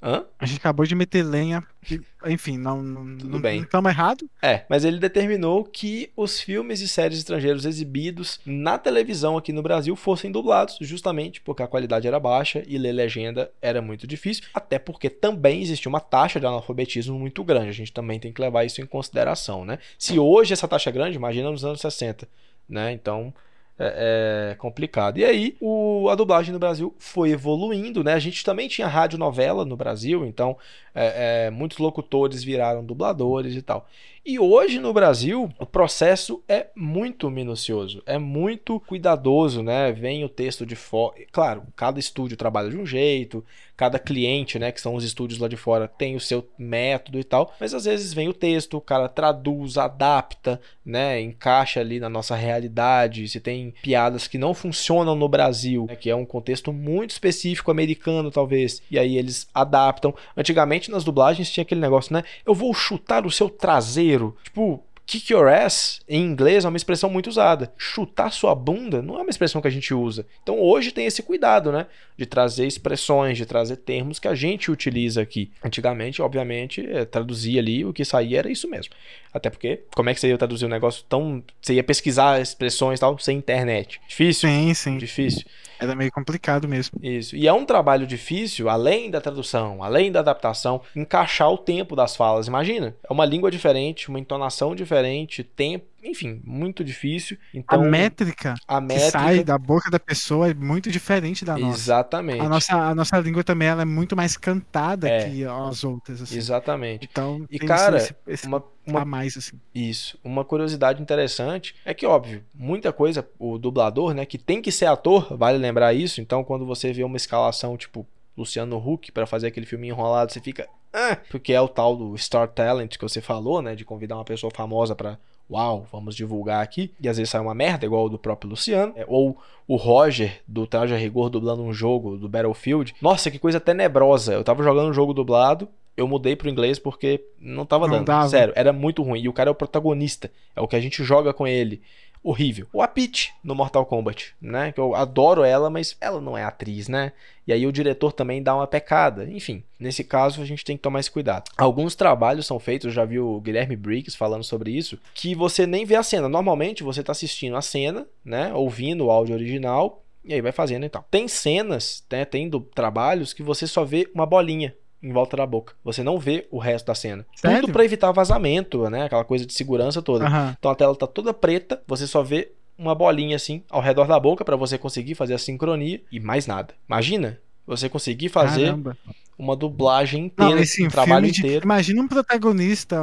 Hã? a gente acabou de meter lenha, que, enfim, não, não, Tudo não, bem. não estamos errado. É, mas ele determinou que os filmes e séries estrangeiros exibidos na televisão aqui no Brasil fossem dublados, justamente porque a qualidade era baixa e ler legenda era muito difícil, até porque também existia uma taxa de analfabetismo muito grande. A gente também tem que levar isso em consideração, né? Se hoje essa taxa é grande, imagina nos anos 60, né? Então é, é complicado. E aí, o- a dublagem no Brasil foi evoluindo, né? A gente também tinha radionovela no Brasil, então é, é, muitos locutores viraram dubladores e tal. E hoje no Brasil, o processo é muito minucioso, é muito cuidadoso, né? Vem o texto de fora. Claro, cada estúdio trabalha de um jeito, cada cliente, né, que são os estúdios lá de fora, tem o seu método e tal, mas às vezes vem o texto, o cara traduz, adapta, né, encaixa ali na nossa realidade. Se tem piadas que não funcionam no Brasil, né, que é um contexto muito específico americano, talvez, e aí eles adaptam. Antigamente nas dublagens tinha aquele negócio, né? Eu vou chutar o seu traseiro. Tipo, Kick your ass, em inglês, é uma expressão muito usada. Chutar sua bunda não é uma expressão que a gente usa. Então hoje tem esse cuidado, né? De trazer expressões, de trazer termos que a gente utiliza aqui. Antigamente, obviamente, é, traduzia ali, o que saía era isso mesmo. Até porque, como é que você ia traduzir um negócio tão. Você ia pesquisar expressões e tal sem internet? Difícil? Sim, sim. Difícil. Era meio complicado mesmo. Isso. E é um trabalho difícil, além da tradução, além da adaptação, encaixar o tempo das falas. Imagina, é uma língua diferente, uma entonação diferente, tempo, enfim, muito difícil. Então, a métrica a que métrica. sai da boca da pessoa é muito diferente da nossa. Exatamente. A nossa, a nossa língua também ela é muito mais cantada É. que as outras. Assim. Exatamente. Então, E, cara, esse, esse Uma, uma a mais, assim. Isso. Uma curiosidade interessante é que, óbvio, muita coisa, o dublador, né, que tem que ser ator, vale lembrar isso. Então, quando você vê uma escalação tipo Luciano Huck pra fazer aquele filme enrolado, você fica. "Ah", porque é o tal do Star Talent que você falou, né, de convidar uma pessoa famosa pra. Uau, vamos divulgar aqui. E às vezes sai uma merda, igual o do próprio Luciano. É, ou o Roger, do Traje a Rigor, dublando um jogo do Battlefield. Nossa, que coisa tenebrosa. Eu tava jogando um jogo dublado, eu mudei pro inglês porque não tava Não dando. dava. Sério, era muito ruim. E o cara é o protagonista. É o que a gente joga com ele. Horrível. O Apit no Mortal Kombat, né? Que eu adoro ela, mas ela não é atriz, né? E aí o diretor também dá uma pecada. Enfim, nesse caso a gente tem que tomar esse cuidado. Alguns trabalhos são feitos, eu já vi o Guilherme Briggs falando sobre isso, que você nem vê a cena. Normalmente você tá assistindo a cena, né? Ouvindo o áudio original. E aí vai fazendo e tal. Tem cenas, né, tem trabalhos que você só vê uma bolinha em volta da boca. Você não vê o resto da cena. Sério? Tudo pra evitar vazamento, né? Aquela coisa de segurança toda. Aham. Então a tela tá toda preta, você só vê uma bolinha assim ao redor da boca pra você conseguir fazer a sincronia e mais nada. Imagina você conseguir fazer Caramba. uma dublagem inteira, Não, esse um trabalho de, inteiro. Imagina um protagonista,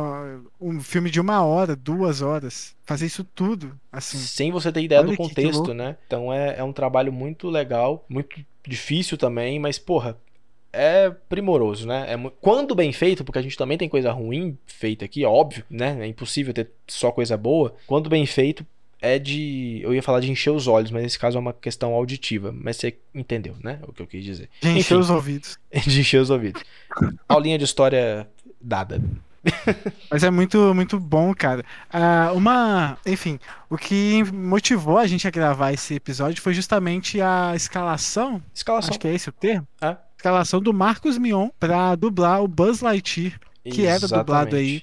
um filme de uma hora, duas horas, fazer isso tudo, assim. Sem você ter ideia Olha do contexto, né? Então é, é um trabalho muito legal, muito difícil também, mas porra, é primoroso, né? É quando bem feito, porque a gente também tem coisa ruim feita aqui, óbvio, né? É impossível ter só coisa boa. Quando bem feito, é de. Eu ia falar de encher os olhos, mas nesse caso é uma questão auditiva. Mas você entendeu, né? O que eu quis dizer. De encher Enfim. os ouvidos. De encher os ouvidos. Aulinha de história dada. Mas é muito, muito bom, cara. Ah, uma. Enfim, o que motivou a gente a gravar esse episódio foi justamente a escalação. Escalação. Acho que é esse o termo. É. Escalação do Marcos Mion pra dublar o Buzz Lightyear, que era dublado aí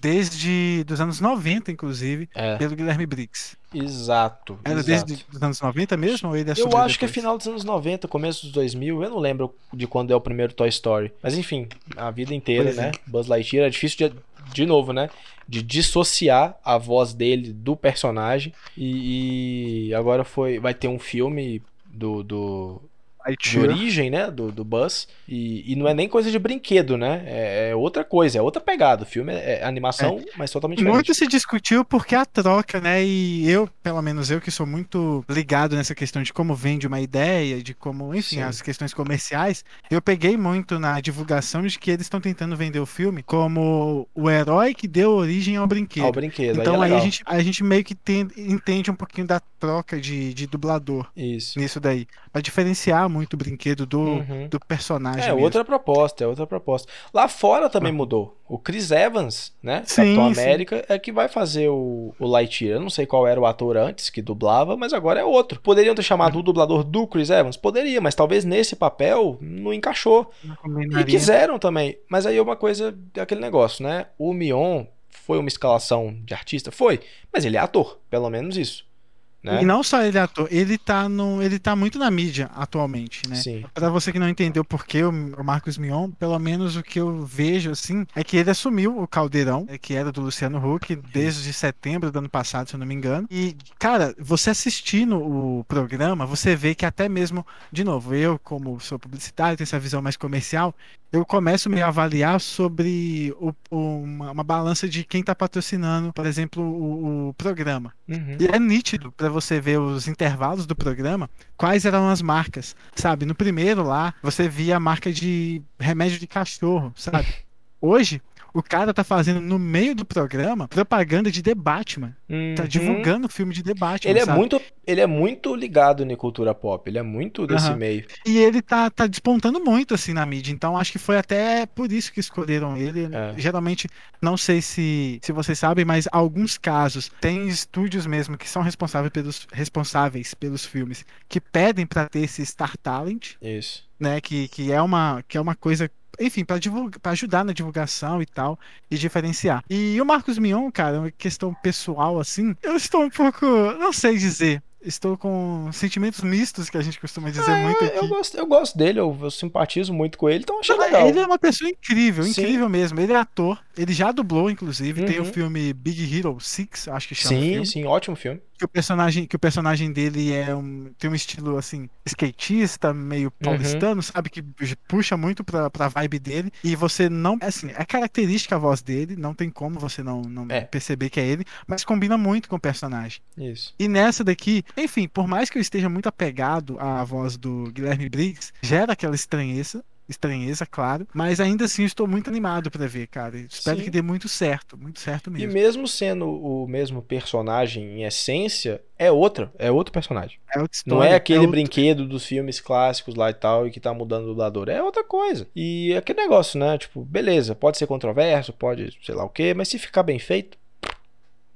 desde dos anos 90, inclusive, É, pelo Guilherme Briggs. exato. Era exato. desde os anos 90 mesmo? Ou ele Eu acho que é depois? final dos anos 90, começo dos 2000. Eu não lembro de quando é o primeiro Toy Story. Mas enfim, a vida inteira, Pois é. né? Buzz Lightyear é difícil de, de novo, né? De dissociar a voz dele do personagem. E, e agora foi, vai ter um filme do, do de origem, né? Do, do Buzz. E, e não é nem coisa de brinquedo, né? É, é outra coisa, é outra pegada. O filme é, é animação, mas totalmente diferente. Muito se discutiu porque a troca, né? E eu, pelo menos eu, que sou muito ligado nessa questão de como vende uma ideia, de como, enfim, Sim. as questões comerciais, eu peguei muito na divulgação de que eles estão tentando vender o filme como o herói que deu origem ao brinquedo. Ao brinquedo. Então aí, aí, é a, legal. gente, a gente meio que tem- entende um pouquinho da troca de, de dublador Isso. nisso daí. Pra diferenciar muito o brinquedo do, Uhum. do personagem. É mesmo. outra proposta, é outra proposta. Lá fora também mudou. O Chris Evans, né? Ah. Sim, Capitão sim. América, é que vai fazer o, o Lightyear. Eu não sei qual era o ator antes que dublava, mas agora é outro. Poderiam ter chamado o dublador do Chris Evans? Poderia, mas talvez nesse papel não encaixou. Não E quiseram também. Mas aí é uma coisa, aquele negócio, né? O Mion foi uma escalação de artista? Foi. Mas ele é ator, pelo menos isso. Né? E não só ele é ator, ele tá, no, ele tá muito na mídia atualmente, né? Sim. Pra você que não entendeu por que o Marcos Mion, pelo menos o que eu vejo, assim, é que ele assumiu o Caldeirão, é, que era do Luciano Huck, desde setembro do ano passado, se eu não me engano. E, cara, você assistindo o programa, você vê que até mesmo, de novo, eu, como sou publicitário, tenho essa visão mais comercial, eu começo a avaliar sobre o- o- uma, uma balança de quem tá patrocinando, por exemplo, o, o programa. Uhum. E é nítido pra você ver os intervalos do programa, quais eram as marcas, sabe? No primeiro lá, você via a marca de remédio de cachorro, sabe? Hoje, O cara tá fazendo no meio do programa propaganda de The Batman. Tá Uhum. divulgando o filme de The Batman. Ele é sabe? muito, ele é muito ligado na cultura pop. Ele é muito desse Aham. meio. E ele tá, tá despontando muito assim na mídia. Então acho que foi até por isso que escolheram ele. É. Geralmente, não sei se, se vocês sabem, mas alguns casos tem estúdios mesmo que são responsáveis pelos, responsáveis pelos filmes que pedem pra ter esse Star Talent, Isso. né? Que, que, é, uma, que é uma coisa. Enfim, pra ajudar na divulgação e tal, e diferenciar. E o Marcos Mion, cara, uma questão pessoal assim, eu estou um pouco, não sei dizer, estou com sentimentos mistos que a gente costuma dizer É, muito eu, aqui. eu gosto, eu gosto dele, eu, eu simpatizo muito com ele, então achei legal. Ele é uma pessoa incrível, Sim. incrível mesmo. Ele é ator, ele já dublou, inclusive. Tem o Uhum. filme Big Hero 6, acho que chama. Sim, sim, ótimo filme. Que o personagem, que o personagem dele é um, tem um estilo assim, skatista, meio Uhum. paulistano, sabe? Que puxa muito pra, pra vibe dele. E você não. Assim, é característica a voz dele, não tem como você não, não É. perceber que é ele, mas combina muito com o personagem. Isso. E nessa daqui, enfim, por mais que eu esteja muito apegado à voz do Guilherme Briggs, gera aquela estranheza. Estranheza, claro, mas ainda assim estou muito animado pra ver, cara. Espero Sim. que dê muito certo, muito certo E mesmo. mesmo sendo o mesmo personagem em essência, é outra, é outro personagem. É outra Não história, é aquele outro- brinquedo dos filmes clássicos lá e tal, e que tá mudando o dublador. É outra coisa. E é aquele negócio, né? Tipo, beleza, pode ser controverso, pode sei lá o quê, mas se ficar bem feito,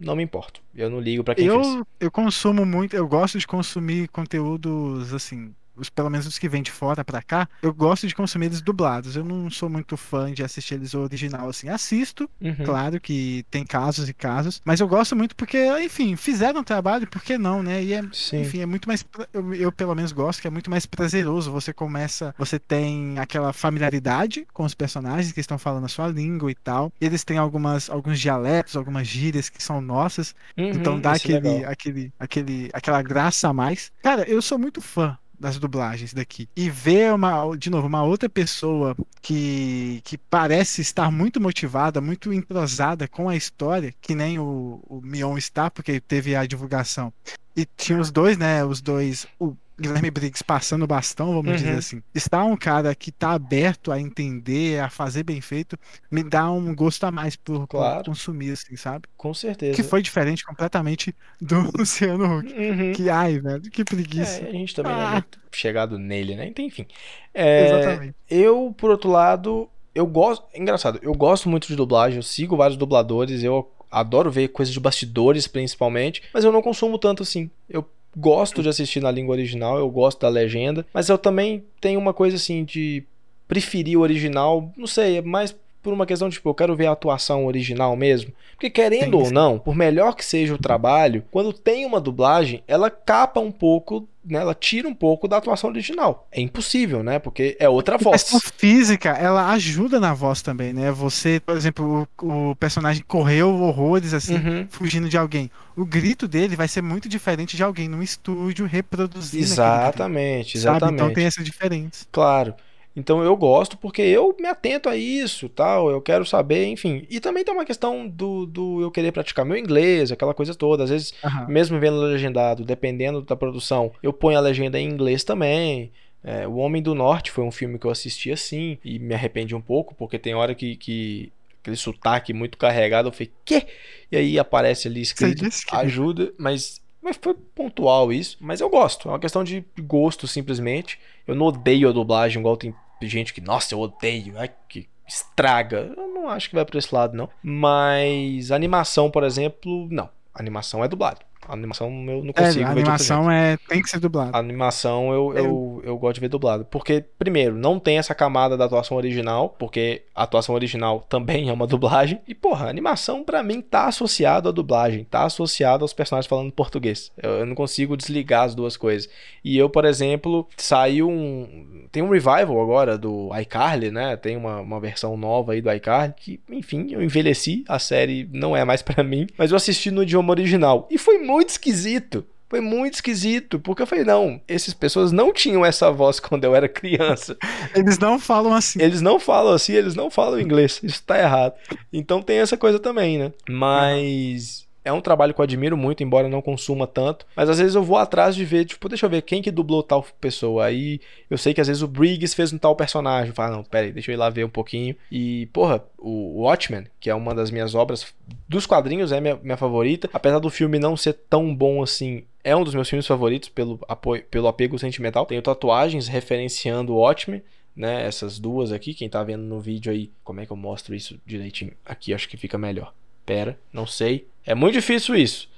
não me importo. Eu não ligo pra quem fez. Eu, eu consumo muito, eu gosto de consumir conteúdos assim, os, pelo menos os que vêm de fora pra cá, eu gosto de consumir eles dublados. Eu não sou muito fã de assistir eles original assim. Assisto, Uhum. claro que tem casos e casos, mas eu gosto muito porque, enfim, fizeram um trabalho, por que não, né? E é, Sim. enfim, é muito mais, eu, eu pelo menos gosto que é muito mais prazeroso. Você começa, você tem aquela familiaridade com os personagens que estão falando a sua língua e tal. E eles têm algumas, alguns dialetos, algumas gírias que são nossas. Então Uhum, dá isso é aquele, legal. aquele, aquele, aquela graça a mais. Cara, eu sou muito fã das dublagens daqui. E ver uma, de novo, uma outra pessoa que, que parece estar muito motivada, muito entrosada com a história, que nem o, o Mion está, porque teve a divulgação. E tinha os dois, né? Os dois. O Guilherme Briggs passando o bastão, vamos Uhum. dizer assim. Está um cara que tá aberto a entender, a fazer bem feito, me dá um gosto a mais por, Claro. consumir, assim, sabe? Com certeza. Que foi diferente completamente do Luciano Huck. Uhum. Que ai, velho, que preguiça. É, a gente também não é Ah. muito chegado nele, né? Então, enfim. É, Exatamente. Eu, por outro lado, eu gosto. Engraçado, eu gosto muito de dublagem, eu sigo vários dubladores, eu adoro ver coisas de bastidores, principalmente, mas eu não consumo tanto assim. Eu gosto de assistir na língua original, eu gosto da legenda, mas eu também tenho uma coisa assim de preferir o original, não sei, é mais por uma questão de, tipo, eu quero ver a atuação original mesmo. Porque querendo ou não, por melhor que seja o trabalho, quando tem uma dublagem, ela capa um pouco, né? Ela tira um pouco da atuação original. É impossível, né? Porque é outra A voz. questão física, ela ajuda na voz também, né? Você, por exemplo, o, o personagem correu horrores assim, Uhum. fugindo de alguém. O grito dele vai ser muito diferente de alguém num estúdio reproduzindo Exatamente, grito, sabe? exatamente. Então tem essa diferença. Claro. Então eu gosto porque eu me atento a isso, tal, eu quero saber, enfim. E também tem uma questão do, do eu querer praticar meu inglês, aquela coisa toda. Às vezes, Aham. mesmo vendo legendado, dependendo da produção, eu ponho a legenda em inglês também. É, o Homem do Norte foi um filme que eu assisti assim e me arrependi um pouco, porque tem hora que, que aquele sotaque muito carregado, eu falei, quê? E aí aparece ali escrito, que- ajuda, mas, mas foi pontual isso. Mas eu gosto, é uma questão de gosto simplesmente. Eu não odeio a dublagem, igual tem gente que, nossa, eu odeio, ai que estraga. Eu não acho que vai pra esse lado, não. Mas animação, por exemplo, não. animação é dublado. A animação eu não É, consigo a outro jeito. animação é, tem que ser dublada. A animação eu, eu, eu gosto de ver dublado. Porque, primeiro, não tem essa camada da atuação original, porque a atuação original também é uma dublagem. E, porra, a animação pra mim tá associado à dublagem, tá associado aos personagens falando português. Eu, eu não consigo desligar as duas coisas. E eu, por exemplo, saiu um. Tem um revival agora do iCarly, né? Tem uma, uma versão nova aí do iCarly, que, enfim, eu envelheci, a série não é mais pra mim, mas eu assisti no idioma original. E foi muito esquisito. Foi muito esquisito, porque eu falei, não, essas pessoas não tinham essa voz quando eu era criança. Eles não falam assim. Eles não falam assim, eles não falam inglês. Isso tá errado. Então tem essa coisa também, né? Mas é um trabalho que eu admiro muito, embora não consuma tanto. Mas às vezes eu vou atrás de ver, tipo, deixa eu ver quem que dublou tal pessoa. Aí eu sei que às vezes o Briggs fez um tal personagem. Fala, não, pera aí, deixa eu ir lá ver um pouquinho. E, porra, o Watchmen, que é uma das minhas obras dos quadrinhos, é minha, minha favorita. Apesar do filme não ser tão bom assim, é um dos meus filmes favoritos pelo, apoio, pelo apego sentimental. Tenho tatuagens referenciando o Watchmen né? Essas duas aqui, quem tá vendo no vídeo aí, como é que eu mostro isso direitinho? Aqui acho que fica melhor. Pera, não sei. É muito difícil isso.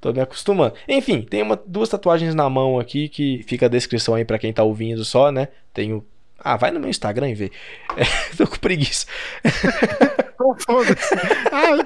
Tô me acostumando. Enfim, tem uma, duas tatuagens na mão aqui que fica a descrição aí para quem tá ouvindo só, né? Tenho. Ah, vai no meu Instagram e vê. É, tô com preguiça. Foda-se. Ah,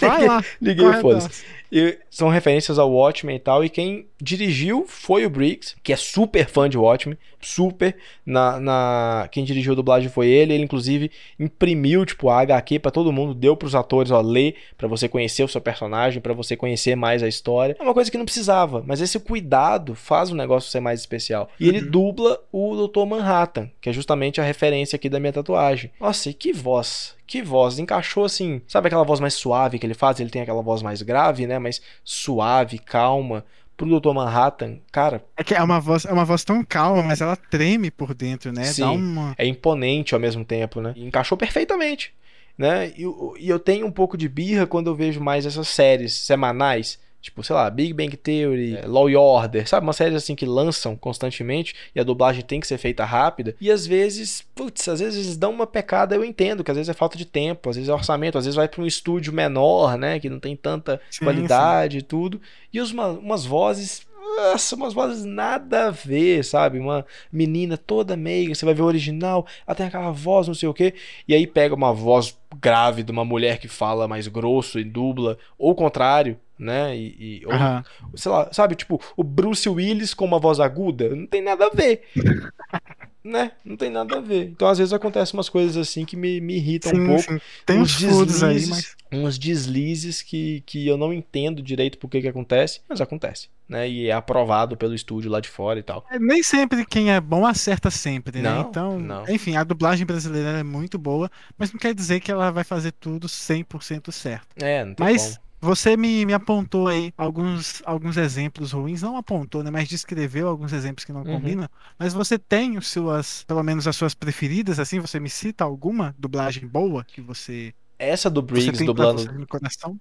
vai lá. Liguei o foda-se. E são referências ao Watchmen e tal. E quem dirigiu foi o Briggs, que é super fã de Watchmen. Super. Na, na... Quem dirigiu a dublagem foi ele. Ele, inclusive, imprimiu, tipo, a HQ para todo mundo. Deu pros atores, ó, ler para você conhecer o seu personagem, para você conhecer mais a história. É uma coisa que não precisava. Mas esse cuidado faz o negócio ser mais especial. E ele dubla o Dr. Manhattan, que é justamente a referência aqui da minha tatuagem. Nossa, e que voz. Que voz. Encaixou assim. Sabe aquela voz mais suave que ele faz? Ele tem aquela voz mais grave, né? Mais suave, calma. Pro Dr. Manhattan, cara. É que é uma voz, é uma voz tão calma, mas ela treme por dentro, né? Sim, Dá uma. É imponente ao mesmo tempo, né? E encaixou perfeitamente. Né? E, e eu tenho um pouco de birra quando eu vejo mais essas séries semanais. Tipo, sei lá, Big Bang Theory, é, Law and Order, sabe? Uma série assim que lançam constantemente e a dublagem tem que ser feita rápida. E às vezes, putz, às vezes eles dão uma pecada, eu entendo, que às vezes é falta de tempo, às vezes é orçamento, às vezes vai pra um estúdio menor, né? Que não tem tanta Sim, qualidade e tudo. E os, uma- umas vozes. Nossa, umas vozes nada a ver, sabe? Uma menina toda meiga, você vai ver o original, ela tem aquela voz, não sei o quê, e aí pega uma voz grave de uma mulher que fala mais grosso e dubla, ou o contrário, né? E, e- ou, sei lá, sabe? Tipo, o Bruce Willis com uma voz aguda, não tem nada a ver. né? Não tem nada a ver. Então, às vezes, acontecem umas coisas assim que me, me irritam um Sim, pouco sim. Tem uns furos aí, mas. uns deslizes que, que eu não entendo direito por que que acontece, mas acontece, né? E é aprovado pelo estúdio lá de fora e tal. É, Nem sempre quem é bom acerta sempre, né? Não, então, não. enfim, a dublagem brasileira é muito boa, mas não quer dizer que ela vai fazer tudo 100% certo. É, não tem Mas como. Você me, me apontou aí alguns, alguns exemplos ruins, não apontou, né? Mas descreveu alguns exemplos que não Uhum. combinam. Mas você tem suas, pelo menos as suas preferidas, assim? Você me cita alguma dublagem boa que você, Essa do Briggs dublando?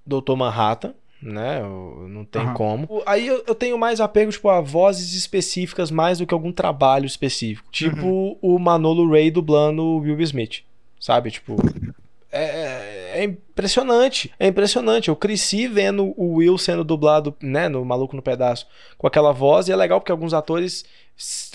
Dr. Manhattan, né? Não tem Aham. como. Aí eu, eu tenho mais apego, tipo, a vozes específicas mais do que algum trabalho específico. Tipo Uhum. o Manolo Ray dublando o Will Smith, sabe? Tipo... É, é- é impressionante, é impressionante. Eu cresci vendo o Will sendo dublado, né, no Maluco no Pedaço, com aquela voz, e é legal porque alguns atores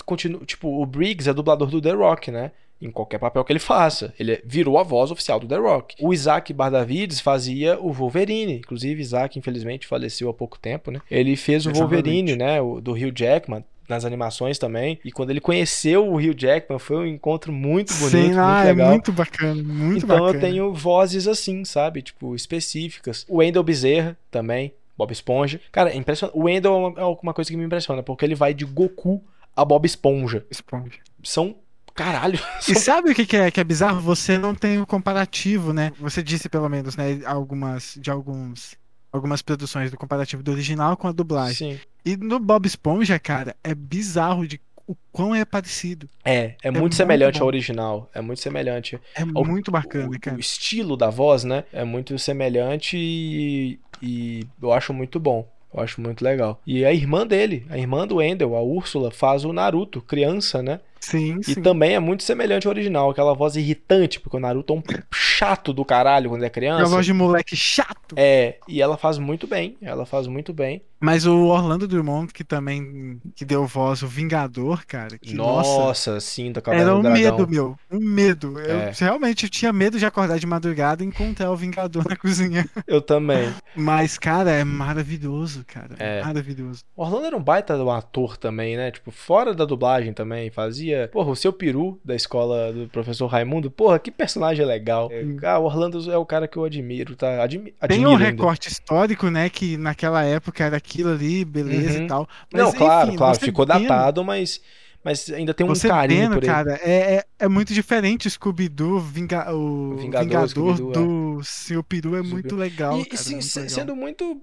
continuam. Tipo, o Briggs é dublador do The Rock, né? Em qualquer papel que ele faça. Ele virou a voz oficial do The Rock. O Isaac Bardavides fazia o Wolverine. Inclusive, Isaac, infelizmente, faleceu há pouco tempo, né? Ele fez o. Wolverine, né? O, do Hugh Jackman. Nas animações também. E quando ele conheceu o Hugh Jackman, foi um encontro muito bonito, Sim, muito ah, legal. é muito bacana, muito então bacana. eu tenho vozes assim, sabe? Tipo, específicas. O Wendell Bezerra também, Bob Esponja. Cara, é impressionante. O Wendell é uma, é coisa que me impressiona, porque ele vai de Goku a Bob Esponja. Esponja. São. Caralho. E sabe o que, que é, que é bizarro? Você não tem o comparativo, né? Você disse, pelo menos, né? Algumas, de alguns, algumas produções do comparativo do original com a dublagem. Sim. E no Bob Esponja, cara, é bizarro de o quão é parecido. É, é, muito muito semelhante bom. ao original. É muito semelhante. É O- muito bacana, o, cara. o estilo da voz, né? É muito semelhante e, e eu acho muito bom. Eu acho muito legal. E a irmã dele, a irmã do Wendell, a Úrsula, faz o Naruto, criança, né? Sim, E sim. também é muito semelhante ao original, aquela voz irritante, porque o Naruto é um chato do caralho quando é É a criança. voz de moleque chato. É, e ela faz muito bem, ela faz muito bem. Mas o Orlando Drummond, que também que deu voz, o Vingador, cara, que nossa, Nossa, sim, da Caverna era um medo, meu. Um medo. Eu É. realmente tinha medo de acordar de madrugada e encontrar o Vingador na cozinha. Eu também. Mas, cara, é maravilhoso, cara. É. Maravilhoso. O Orlando era um baita um ator também, né? Tipo, fora da dublagem também, fazia. Porra, o seu peru da escola do professor Raimundo, porra, que personagem legal. É, ah, o Orlando é o cara que eu admiro, tá? Admi Tem um recorte histórico, né, que naquela época era aquilo ali, beleza Uhum. e tal. Não, Mas, claro, enfim, claro, você ficou vendo- datado, mas, mas ainda tem um Você carinho vendo, por ele. cara, é, é, é muito diferente o Scooby-Doo, Vinga, o Vingador, Vingador, Scooby-Doo, é. do Seu Peru é muito legal, E, e cara, sim, muito se- legal. sendo muito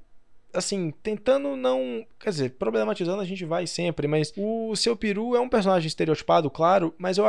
assim, tentando não. Quer dizer, problematizando a gente vai sempre, mas o seu peru é um personagem estereotipado, claro, mas eu,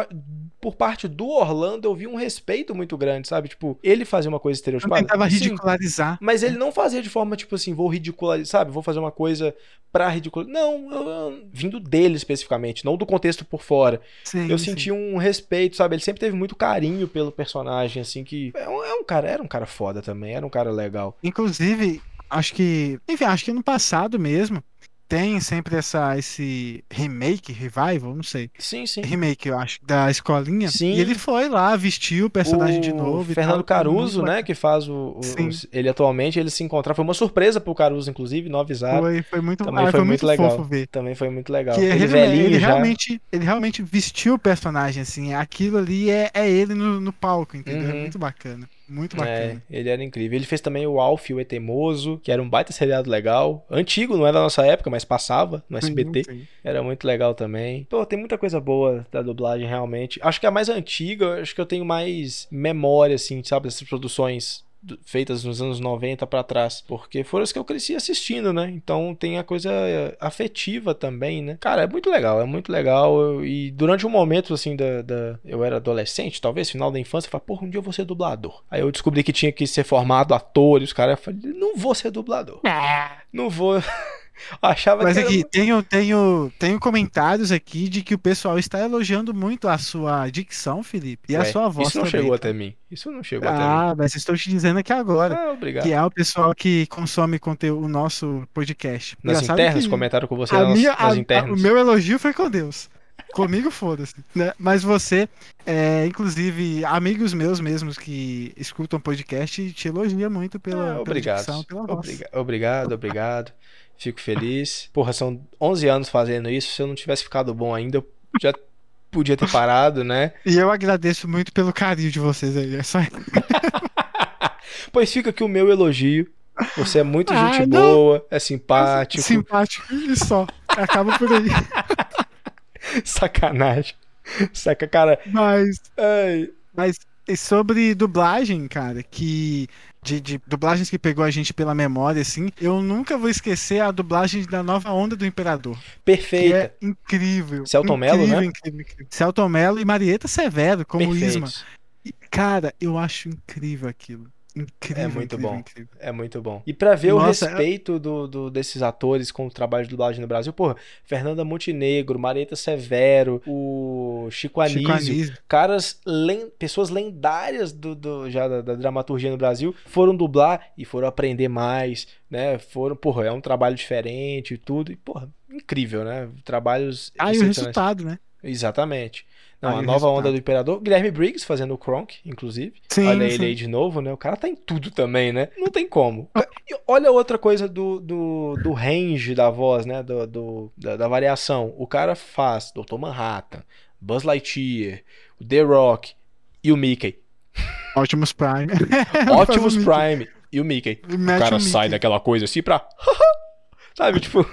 por parte do Orlando eu vi um respeito muito grande, sabe? Tipo, ele fazia uma coisa estereotipada. tentava Sim, ridicularizar. mas ele não fazia de forma, tipo assim, vou ridicularizar, sabe? Vou fazer uma coisa pra ridicularizar. Não, eu- eu- vindo dele especificamente, não do contexto por fora. Sim, Eu sim. senti um respeito, sabe? Ele sempre teve muito carinho pelo personagem, assim, que é um, é um cara, era um cara foda também, era um cara legal. Inclusive, acho que. Enfim, acho que no passado mesmo tem sempre essa, esse remake, revival, não sei. Sim, sim. Remake, eu acho, da escolinha. Sim. E ele foi lá, vestiu o personagem de novo. Fernando tal, Caruso, né, que faz o, o- os- ele atualmente, ele se encontrar, foi uma surpresa pro Caruso, inclusive, não avisaram. Foi, foi muito, Também ah, foi foi muito muito legal. fofo ver. Também foi muito legal. Que ele ele, velhinho ele já. realmente, ele realmente vestiu o personagem, assim. Aquilo ali é, é ele no, no palco, entendeu? É Uhum. muito bacana. Muito É, bacana. ele era incrível. Ele fez também o Alf e o Etemoso, que era um baita seriado legal. Antigo, não é da nossa época, mas passava no SBT. Sim, sim. Era muito legal também. Pô, tem muita coisa boa da dublagem, realmente. Acho que a mais antiga, acho que eu tenho mais memória, assim, sabe, dessas produções feitas nos anos 90 pra trás. Porque foram as que eu cresci assistindo, né? Então tem a coisa eh, afetiva também, né? Cara, é muito legal, é muito legal. Eu- E durante um momento, assim, da, da- Eu era adolescente, talvez, final da infância, eu falei, porra, um dia eu vou ser dublador. Aí eu descobri que tinha que ser formado ator, e os caras falaram, não vou ser dublador. Não vou. Achava Mas que aqui, tenho, tenho, tenho comentários aqui de que o pessoal está elogiando muito a sua dicção, Felipe. E a Ué, sua voz Isso não também. chegou até mim. Isso não chegou até mim. Ah, mas estou te dizendo aqui agora. Ah, obrigado. Que é o pessoal que consome conteúdo, o nosso podcast. Nas Engraçado internas, que comentaram com você a nas, minha, nas a- a- o meu elogio foi com Deus. Comigo, foda-se. né? Mas você, é, inclusive, amigos meus mesmos que escutam podcast, te elogia muito pela, Ah, pela obrigado. dicção, pela voz. Obriga- obrigado, obrigado. Fico feliz. Porra, são 11 anos fazendo isso. Se eu não tivesse ficado bom ainda, eu já podia ter parado, né? E eu agradeço muito pelo carinho de vocês aí. É só... Pois fica aqui o meu elogio. Você é muito Ah, gente não. boa, é simpático, Simpático e só. Acaba por aí. sacanagem. Saca, cara. Mas, Ai, mas e sobre dublagem, cara, que. De, de dublagens que pegou a gente pela memória, assim, eu nunca vou esquecer a dublagem da nova onda do Imperador. Perfeita. é incrível. Celton Mello, né? Incrível, incrível. Celton Mello e Marieta Severo como Perfeitos. Isma. E, cara, eu acho incrível aquilo. Incrível. É muito incrível, bom. incrível. É muito bom. E pra ver o Nossa, é- respeito do, do- desses atores com o trabalho de dublagem no Brasil, porra, Fernanda Montenegro, Marieta Severo, o Chico Chico Anísio, Anísio. caras, len- pessoas lendárias do, do- já da, da dramaturgia no Brasil, foram dublar e foram aprender mais, né? Foram, porra, é um trabalho diferente e tudo. E, porra, incrível, né? Trabalhos Ah, e o resultado, né? Exatamente. Não, Aí a nova onda do Imperador. Guilherme Briggs fazendo o Kronk, inclusive. Sim, olha sim. ele aí de novo, né? O cara tá em tudo também, né? Não tem como. E olha outra coisa do, do, do range da voz, né? Do, do- da, da variação. O cara faz Dr. Manhattan, Buzz Lightyear, o The Rock e o Mickey. Ótimos Prime. Optimus. Prime e o Mickey. E O cara o sai Mickey. daquela coisa assim pra. Sabe, tipo.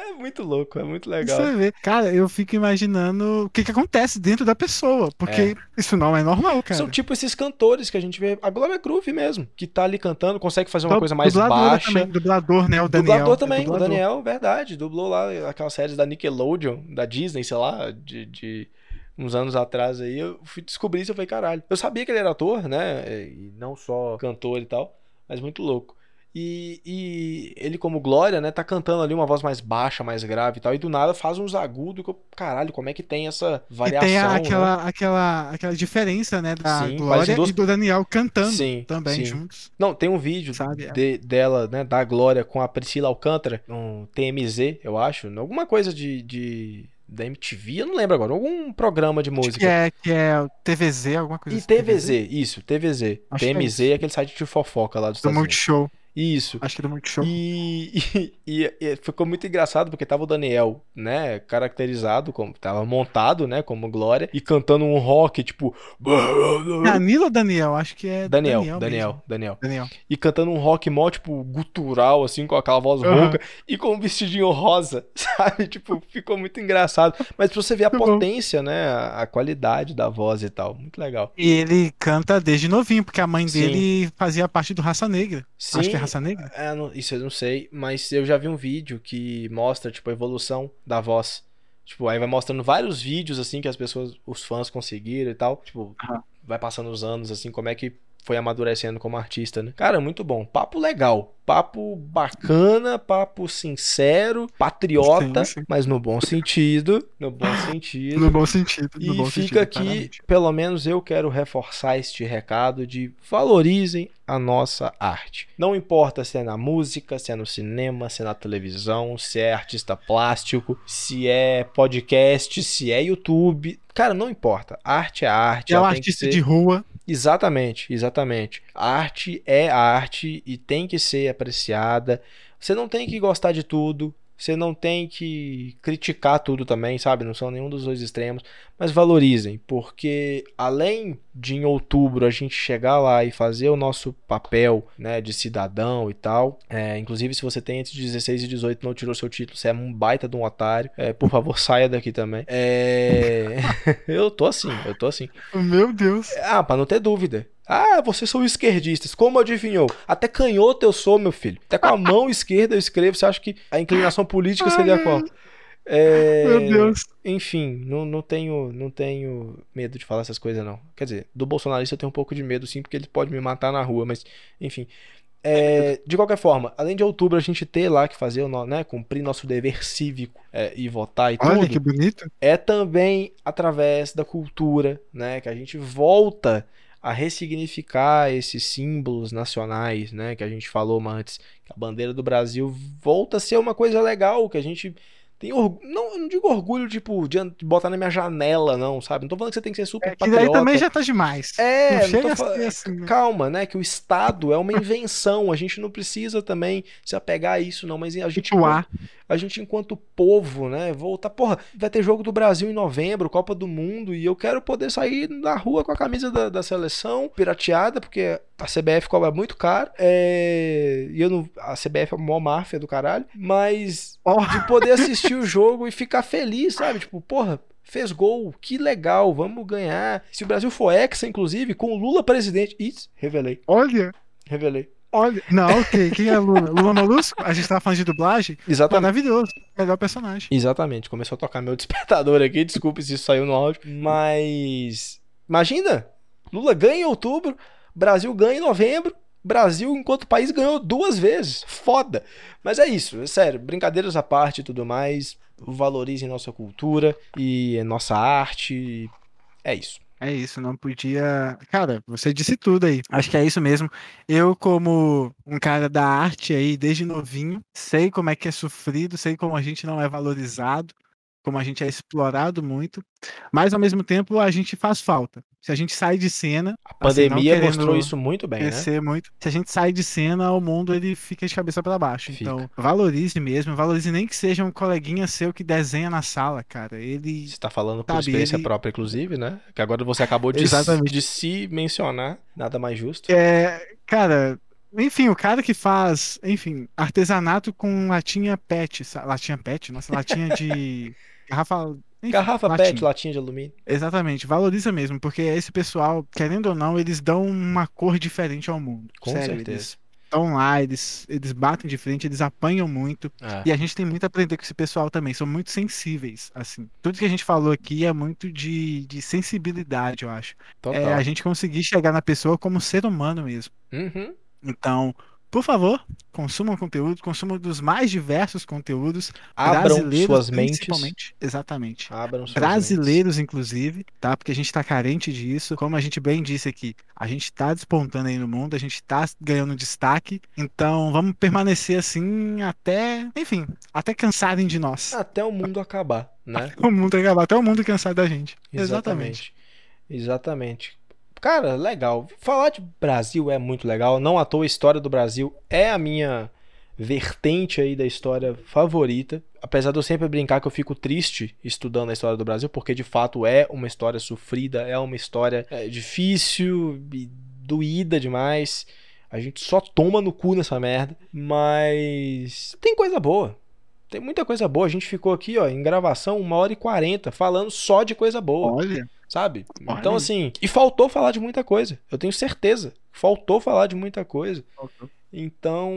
É muito louco, é muito legal. Você vê. Cara, eu fico imaginando o que, que acontece dentro da pessoa. Porque isso não é normal, cara. São tipo esses cantores que a gente vê. A Glória Groove mesmo, que tá ali cantando, consegue fazer uma coisa mais baixa. Também, dublador, né? O Daniel. dublador é também, dublador. o Daniel, verdade. Dublou lá aquelas séries da Nickelodeon, da Disney, sei lá, de, de uns anos atrás aí. Eu fui descobrir isso e eu falei, caralho. Eu sabia que ele era ator, né? E não só cantor e tal, mas muito louco. E, e ele, como Glória, né, tá cantando ali uma voz mais baixa, mais grave e tal, e do nada faz uns agudos que eu, caralho, como é que tem essa E variação, tem a- né? aquela, aquela, aquela diferença, né? Da Sim, Glória duas- e do Daniel cantando Sim, também sim. juntos. Não, tem um vídeo Sabe, é. de- dela, né, da Glória com a Priscila Alcântara, um TMZ, eu acho, alguma coisa de, de- da MTV, eu não lembro agora, algum programa de música. que é, que é TVZ, alguma coisa E assim, TVZ, isso, TVZ. Acho que é TMZ é aquele site de fofoca lá dos Do Estados Unidos. Isso. Acho que é do Multishow. E, e- e- e ficou muito engraçado porque tava o Daniel, né, caracterizado como tava montado, né, como Glória e cantando um rock tipo Danilo ou Daniel? Acho que é Daniel, Daniel. Daniel. Daniel. Daniel. E cantando um rock mó, tipo, gutural, assim, com aquela voz Aham. rouca, e com um vestidinho rosa, sabe? Tipo, ficou muito engraçado. Mas pra você ver a Muito bom. potência, né? A, a qualidade da voz e tal. Muito legal. E ele canta desde novinho, porque a mãe Sim. dele fazia parte do Raça Negra. Sim, Acho que é raça negra? É, não- isso eu não sei, mas eu já vi um vídeo que mostra, tipo, a evolução da voz. Tipo, aí vai mostrando vários vídeos, assim, que as pessoas, os fãs conseguiram e tal. Tipo, Aham. vai passando os anos, assim, como é que foi amadurecendo como artista, né? Cara, muito bom. Papo legal. Papo bacana, papo sincero, patriota, Sim, sim. mas no bom sentido. No bom sentido. No bom sentido. E bom fica sentido, aqui, claramente. pelo menos eu quero reforçar este recado de valorizem a nossa arte. Não importa se é na música, se é no cinema, se é na televisão, se é artista plástico, se é podcast, se é YouTube. Cara, não importa. Arte é arte. É um artista ser- de rua. Exatamente, exatamente. A arte é arte e tem que ser apreciada. Você não tem que gostar de tudo. Você não tem que criticar tudo também, sabe? Não são nenhum dos dois extremos. Mas valorizem, porque além de em outubro a gente chegar lá e fazer o nosso papel né, de cidadão e tal. é, inclusive, se você tem entre 16 e 18 e não tirou seu título, você é um baita de um otário. é, por favor, saia daqui também. É, eu tô assim, eu tô assim. Meu Deus. Ah, pra não ter dúvida. Ah, vocês são esquerdistas. Como adivinhou? Até canhoto eu sou, meu filho. Até com a mão esquerda eu escrevo. Você acha que a inclinação política seria qual? É, Meu Deus. Enfim, não, não, tenho, não tenho medo de falar essas coisas, não. Quer dizer, do bolsonarista eu tenho um pouco de medo, sim, porque ele pode me matar na rua, mas, enfim. É, de qualquer forma, além de outubro a gente ter lá que fazer, né, cumprir nosso dever cívico é, e votar e Olha tudo que bonito. é também através da cultura, né, que a gente volta a ressignificar esses símbolos nacionais, né, que a gente falou antes, que a bandeira do Brasil volta a ser uma coisa legal, que a gente tem orgulho, não, não digo orgulho tipo de botar na minha janela, não, sabe? Não tô falando que você tem que ser super É, que daí patriota. também já tá demais. É, Não não chega tô a fa- ser assim, né? calma, né? Que o Estado é uma invenção. A gente não precisa também se apegar a isso, não. Mas a gente, Situar. a gente enquanto povo, né? Voltar. Porra, vai ter jogo do Brasil em novembro, Copa do Mundo, e eu quero poder sair na rua com a camisa da, da seleção pirateada, porque a CBF cobra muito caro. É... E eu não. A CBF é a maior máfia do caralho. Mas Ó. de poder assistir o jogo e ficar feliz, sabe? Tipo, porra, fez gol, que legal, vamos ganhar. Se o Brasil for hexa, inclusive, com o Lula presidente. Isso, revelei, Olha, revelei. olha. Não, ok. Quem é Lula? Lula Molusco? A gente tava falando de dublagem? Exatamente. Maravilhoso. Melhor personagem. Exatamente, começou a tocar meu despertador aqui, desculpe se isso saiu no áudio, mas imagina, Lula ganha em outubro, Brasil ganha em novembro, Brasil enquanto país ganhou duas vezes, foda. Mas é isso, é sério, brincadeiras à parte e tudo mais, valorizem nossa cultura e nossa arte, é isso. É isso, não podia. Cara, você disse tudo aí. Acho que é isso mesmo. Eu, como um cara da arte aí desde novinho, sei como é que é sofrido, sei como a gente não é valorizado, como a gente é explorado muito, mas ao mesmo tempo a gente faz falta. Se a gente sai de cena, A Assim, pandemia querendo mostrou isso muito bem, né? muito, se a gente sai de cena, o mundo ele fica de cabeça para baixo. Fica. Então, valorize mesmo, valorize nem que seja um coleguinha seu que desenha na sala, cara. Ele Você tá falando por Sabe, experiência ele- própria, inclusive, né? Que agora você acabou de, de se mencionar, nada mais justo. É, cara, enfim, o cara que faz, enfim, artesanato com latinha PET, latinha PET, nossa, latinha de garrafa, enfim, Garrafa latinha. PET, latinha de alumínio. Exatamente, valoriza mesmo, porque esse pessoal, querendo ou não, eles dão uma cor diferente ao mundo. Com Sério, certeza. eles estão lá, eles, eles batem de frente, eles apanham muito. É. E a gente tem muito a aprender com esse pessoal também, são muito sensíveis, assim. Tudo que a gente falou aqui é muito de, de sensibilidade, eu acho. Total. É a gente conseguir chegar na pessoa como ser humano mesmo. Uhum. Então, por favor, consumam conteúdo, consumam dos mais diversos conteúdos Abram brasileiros, suas mentes. principalmente. Exatamente. Abram suas Brasileiros, inclusive, tá? Porque a gente tá carente disso. Como a gente bem disse aqui, a gente tá despontando aí no mundo, a gente tá ganhando destaque. Então, vamos permanecer assim até, enfim, até cansarem de nós. mentes. Até o mundo acabar, né? O mundo acabar, até o mundo cansar da gente. Exatamente. Exatamente. Cara, legal. Falar de Brasil é muito legal. Não à toa a história do Brasil é a minha vertente aí da história favorita. Apesar de eu sempre brincar que eu fico triste estudando a história do Brasil, porque de fato é uma história sofrida, é uma história é, difícil doída demais. A gente só toma no cu nessa merda, mas tem coisa boa. Tem muita coisa boa. A gente ficou aqui, ó, em gravação, uma hora e quarenta, falando só de coisa boa, Olha, sabe? Olha Então, assim, e faltou falar de muita coisa. Eu tenho certeza. Faltou falar de muita coisa. Então,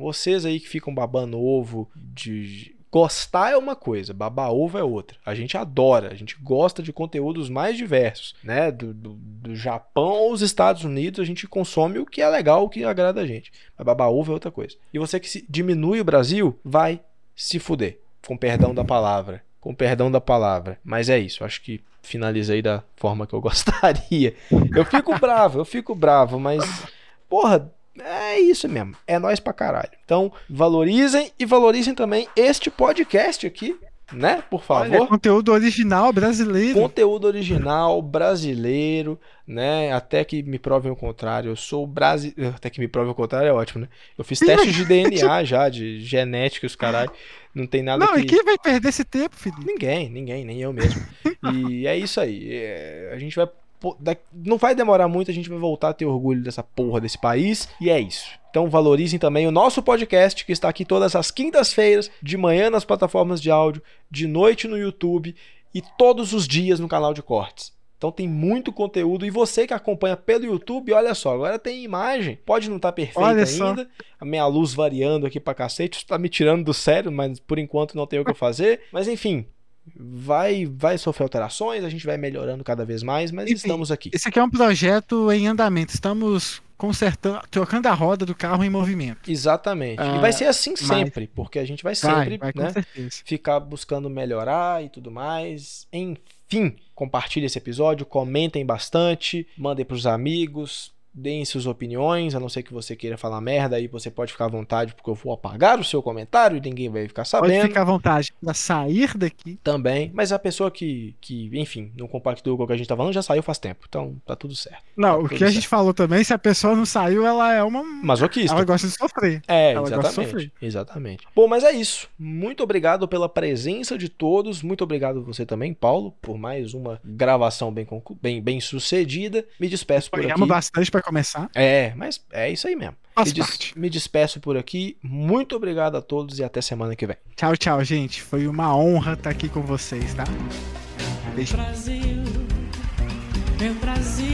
vocês aí que ficam babando ovo, de gostar é uma coisa, babar ovo é outra. A gente adora, a gente gosta de conteúdos mais diversos, né? Do, do, do Japão aos Estados Unidos, a gente consome o que é legal, o que agrada a gente. Mas babar ovo é outra coisa. E você que se diminui o Brasil, vai se fuder. Com perdão da palavra. Com perdão da palavra. Mas é isso, acho que finalizei da forma que eu gostaria. Eu fico bravo, eu fico bravo, mas. Porra, é isso mesmo. É nós pra caralho. Então, valorizem e valorizem também este podcast aqui, né? Por olha, favor. conteúdo original brasileiro. Conteúdo original brasileiro, né? Até que me provem o contrário. Eu sou brasileiro. Até que me provem o contrário é ótimo, né? Eu fiz testes de DNA já, de genética, os caralho. Não tem nada Não, que. e quem vai perder esse tempo, Felipe? Ninguém, ninguém, nem eu mesmo. E é isso aí. É, a gente vai. Não vai demorar muito, a gente vai voltar a ter orgulho dessa porra desse país. E é isso. Então valorizem também o nosso podcast, que está aqui todas as quintas-feiras, de manhã nas plataformas de áudio, de noite no YouTube e todos os dias no canal de cortes. Então tem muito conteúdo. E você que acompanha pelo YouTube, olha só, agora tem imagem. Pode não estar perfeita Olha só. ainda. A minha luz variando aqui pra cacete. Isso tá me tirando do sério, mas por enquanto não tem o que eu fazer. Mas enfim, vai vai sofrer alterações, a gente vai melhorando cada vez mais, mas Enfim, estamos aqui. Esse aqui é um projeto em andamento. Estamos consertando, trocando a roda do carro em movimento. Exatamente. e Ah, vai ser assim mas- sempre, porque a gente vai Vai, sempre, vai com né? ficar buscando melhorar e tudo mais. Enfim, compartilhe esse episódio, comentem bastante, mandem pros amigos, deem suas opiniões, a não ser que você queira falar merda, aí você pode ficar à vontade, porque eu vou apagar o seu comentário e ninguém vai ficar Pode sabendo. ficar à vontade para sair daqui. Também, mas a pessoa que, que, enfim, não compactua com o que a gente tá falando já saiu faz tempo, então tá tudo certo. Não, Tá o que a certo. gente falou também, se a pessoa não saiu, ela é uma. Masoquista. Ela gosta de sofrer. É, Ela gosta de exatamente. sofrer. Exatamente. Bom, mas é isso. Muito obrigado pela presença de todos. Muito obrigado você também, Paulo, por mais uma gravação bem, bem, bem sucedida. Me despeço por aqui. bastante para começar. É, mas é isso aí mesmo. Faz Me, des- parte. me despeço por aqui. Muito obrigado a todos e até semana que vem. Tchau, tchau, gente. Foi uma honra estar aqui com vocês, tá? Beijo. Brasil, meu Brasil.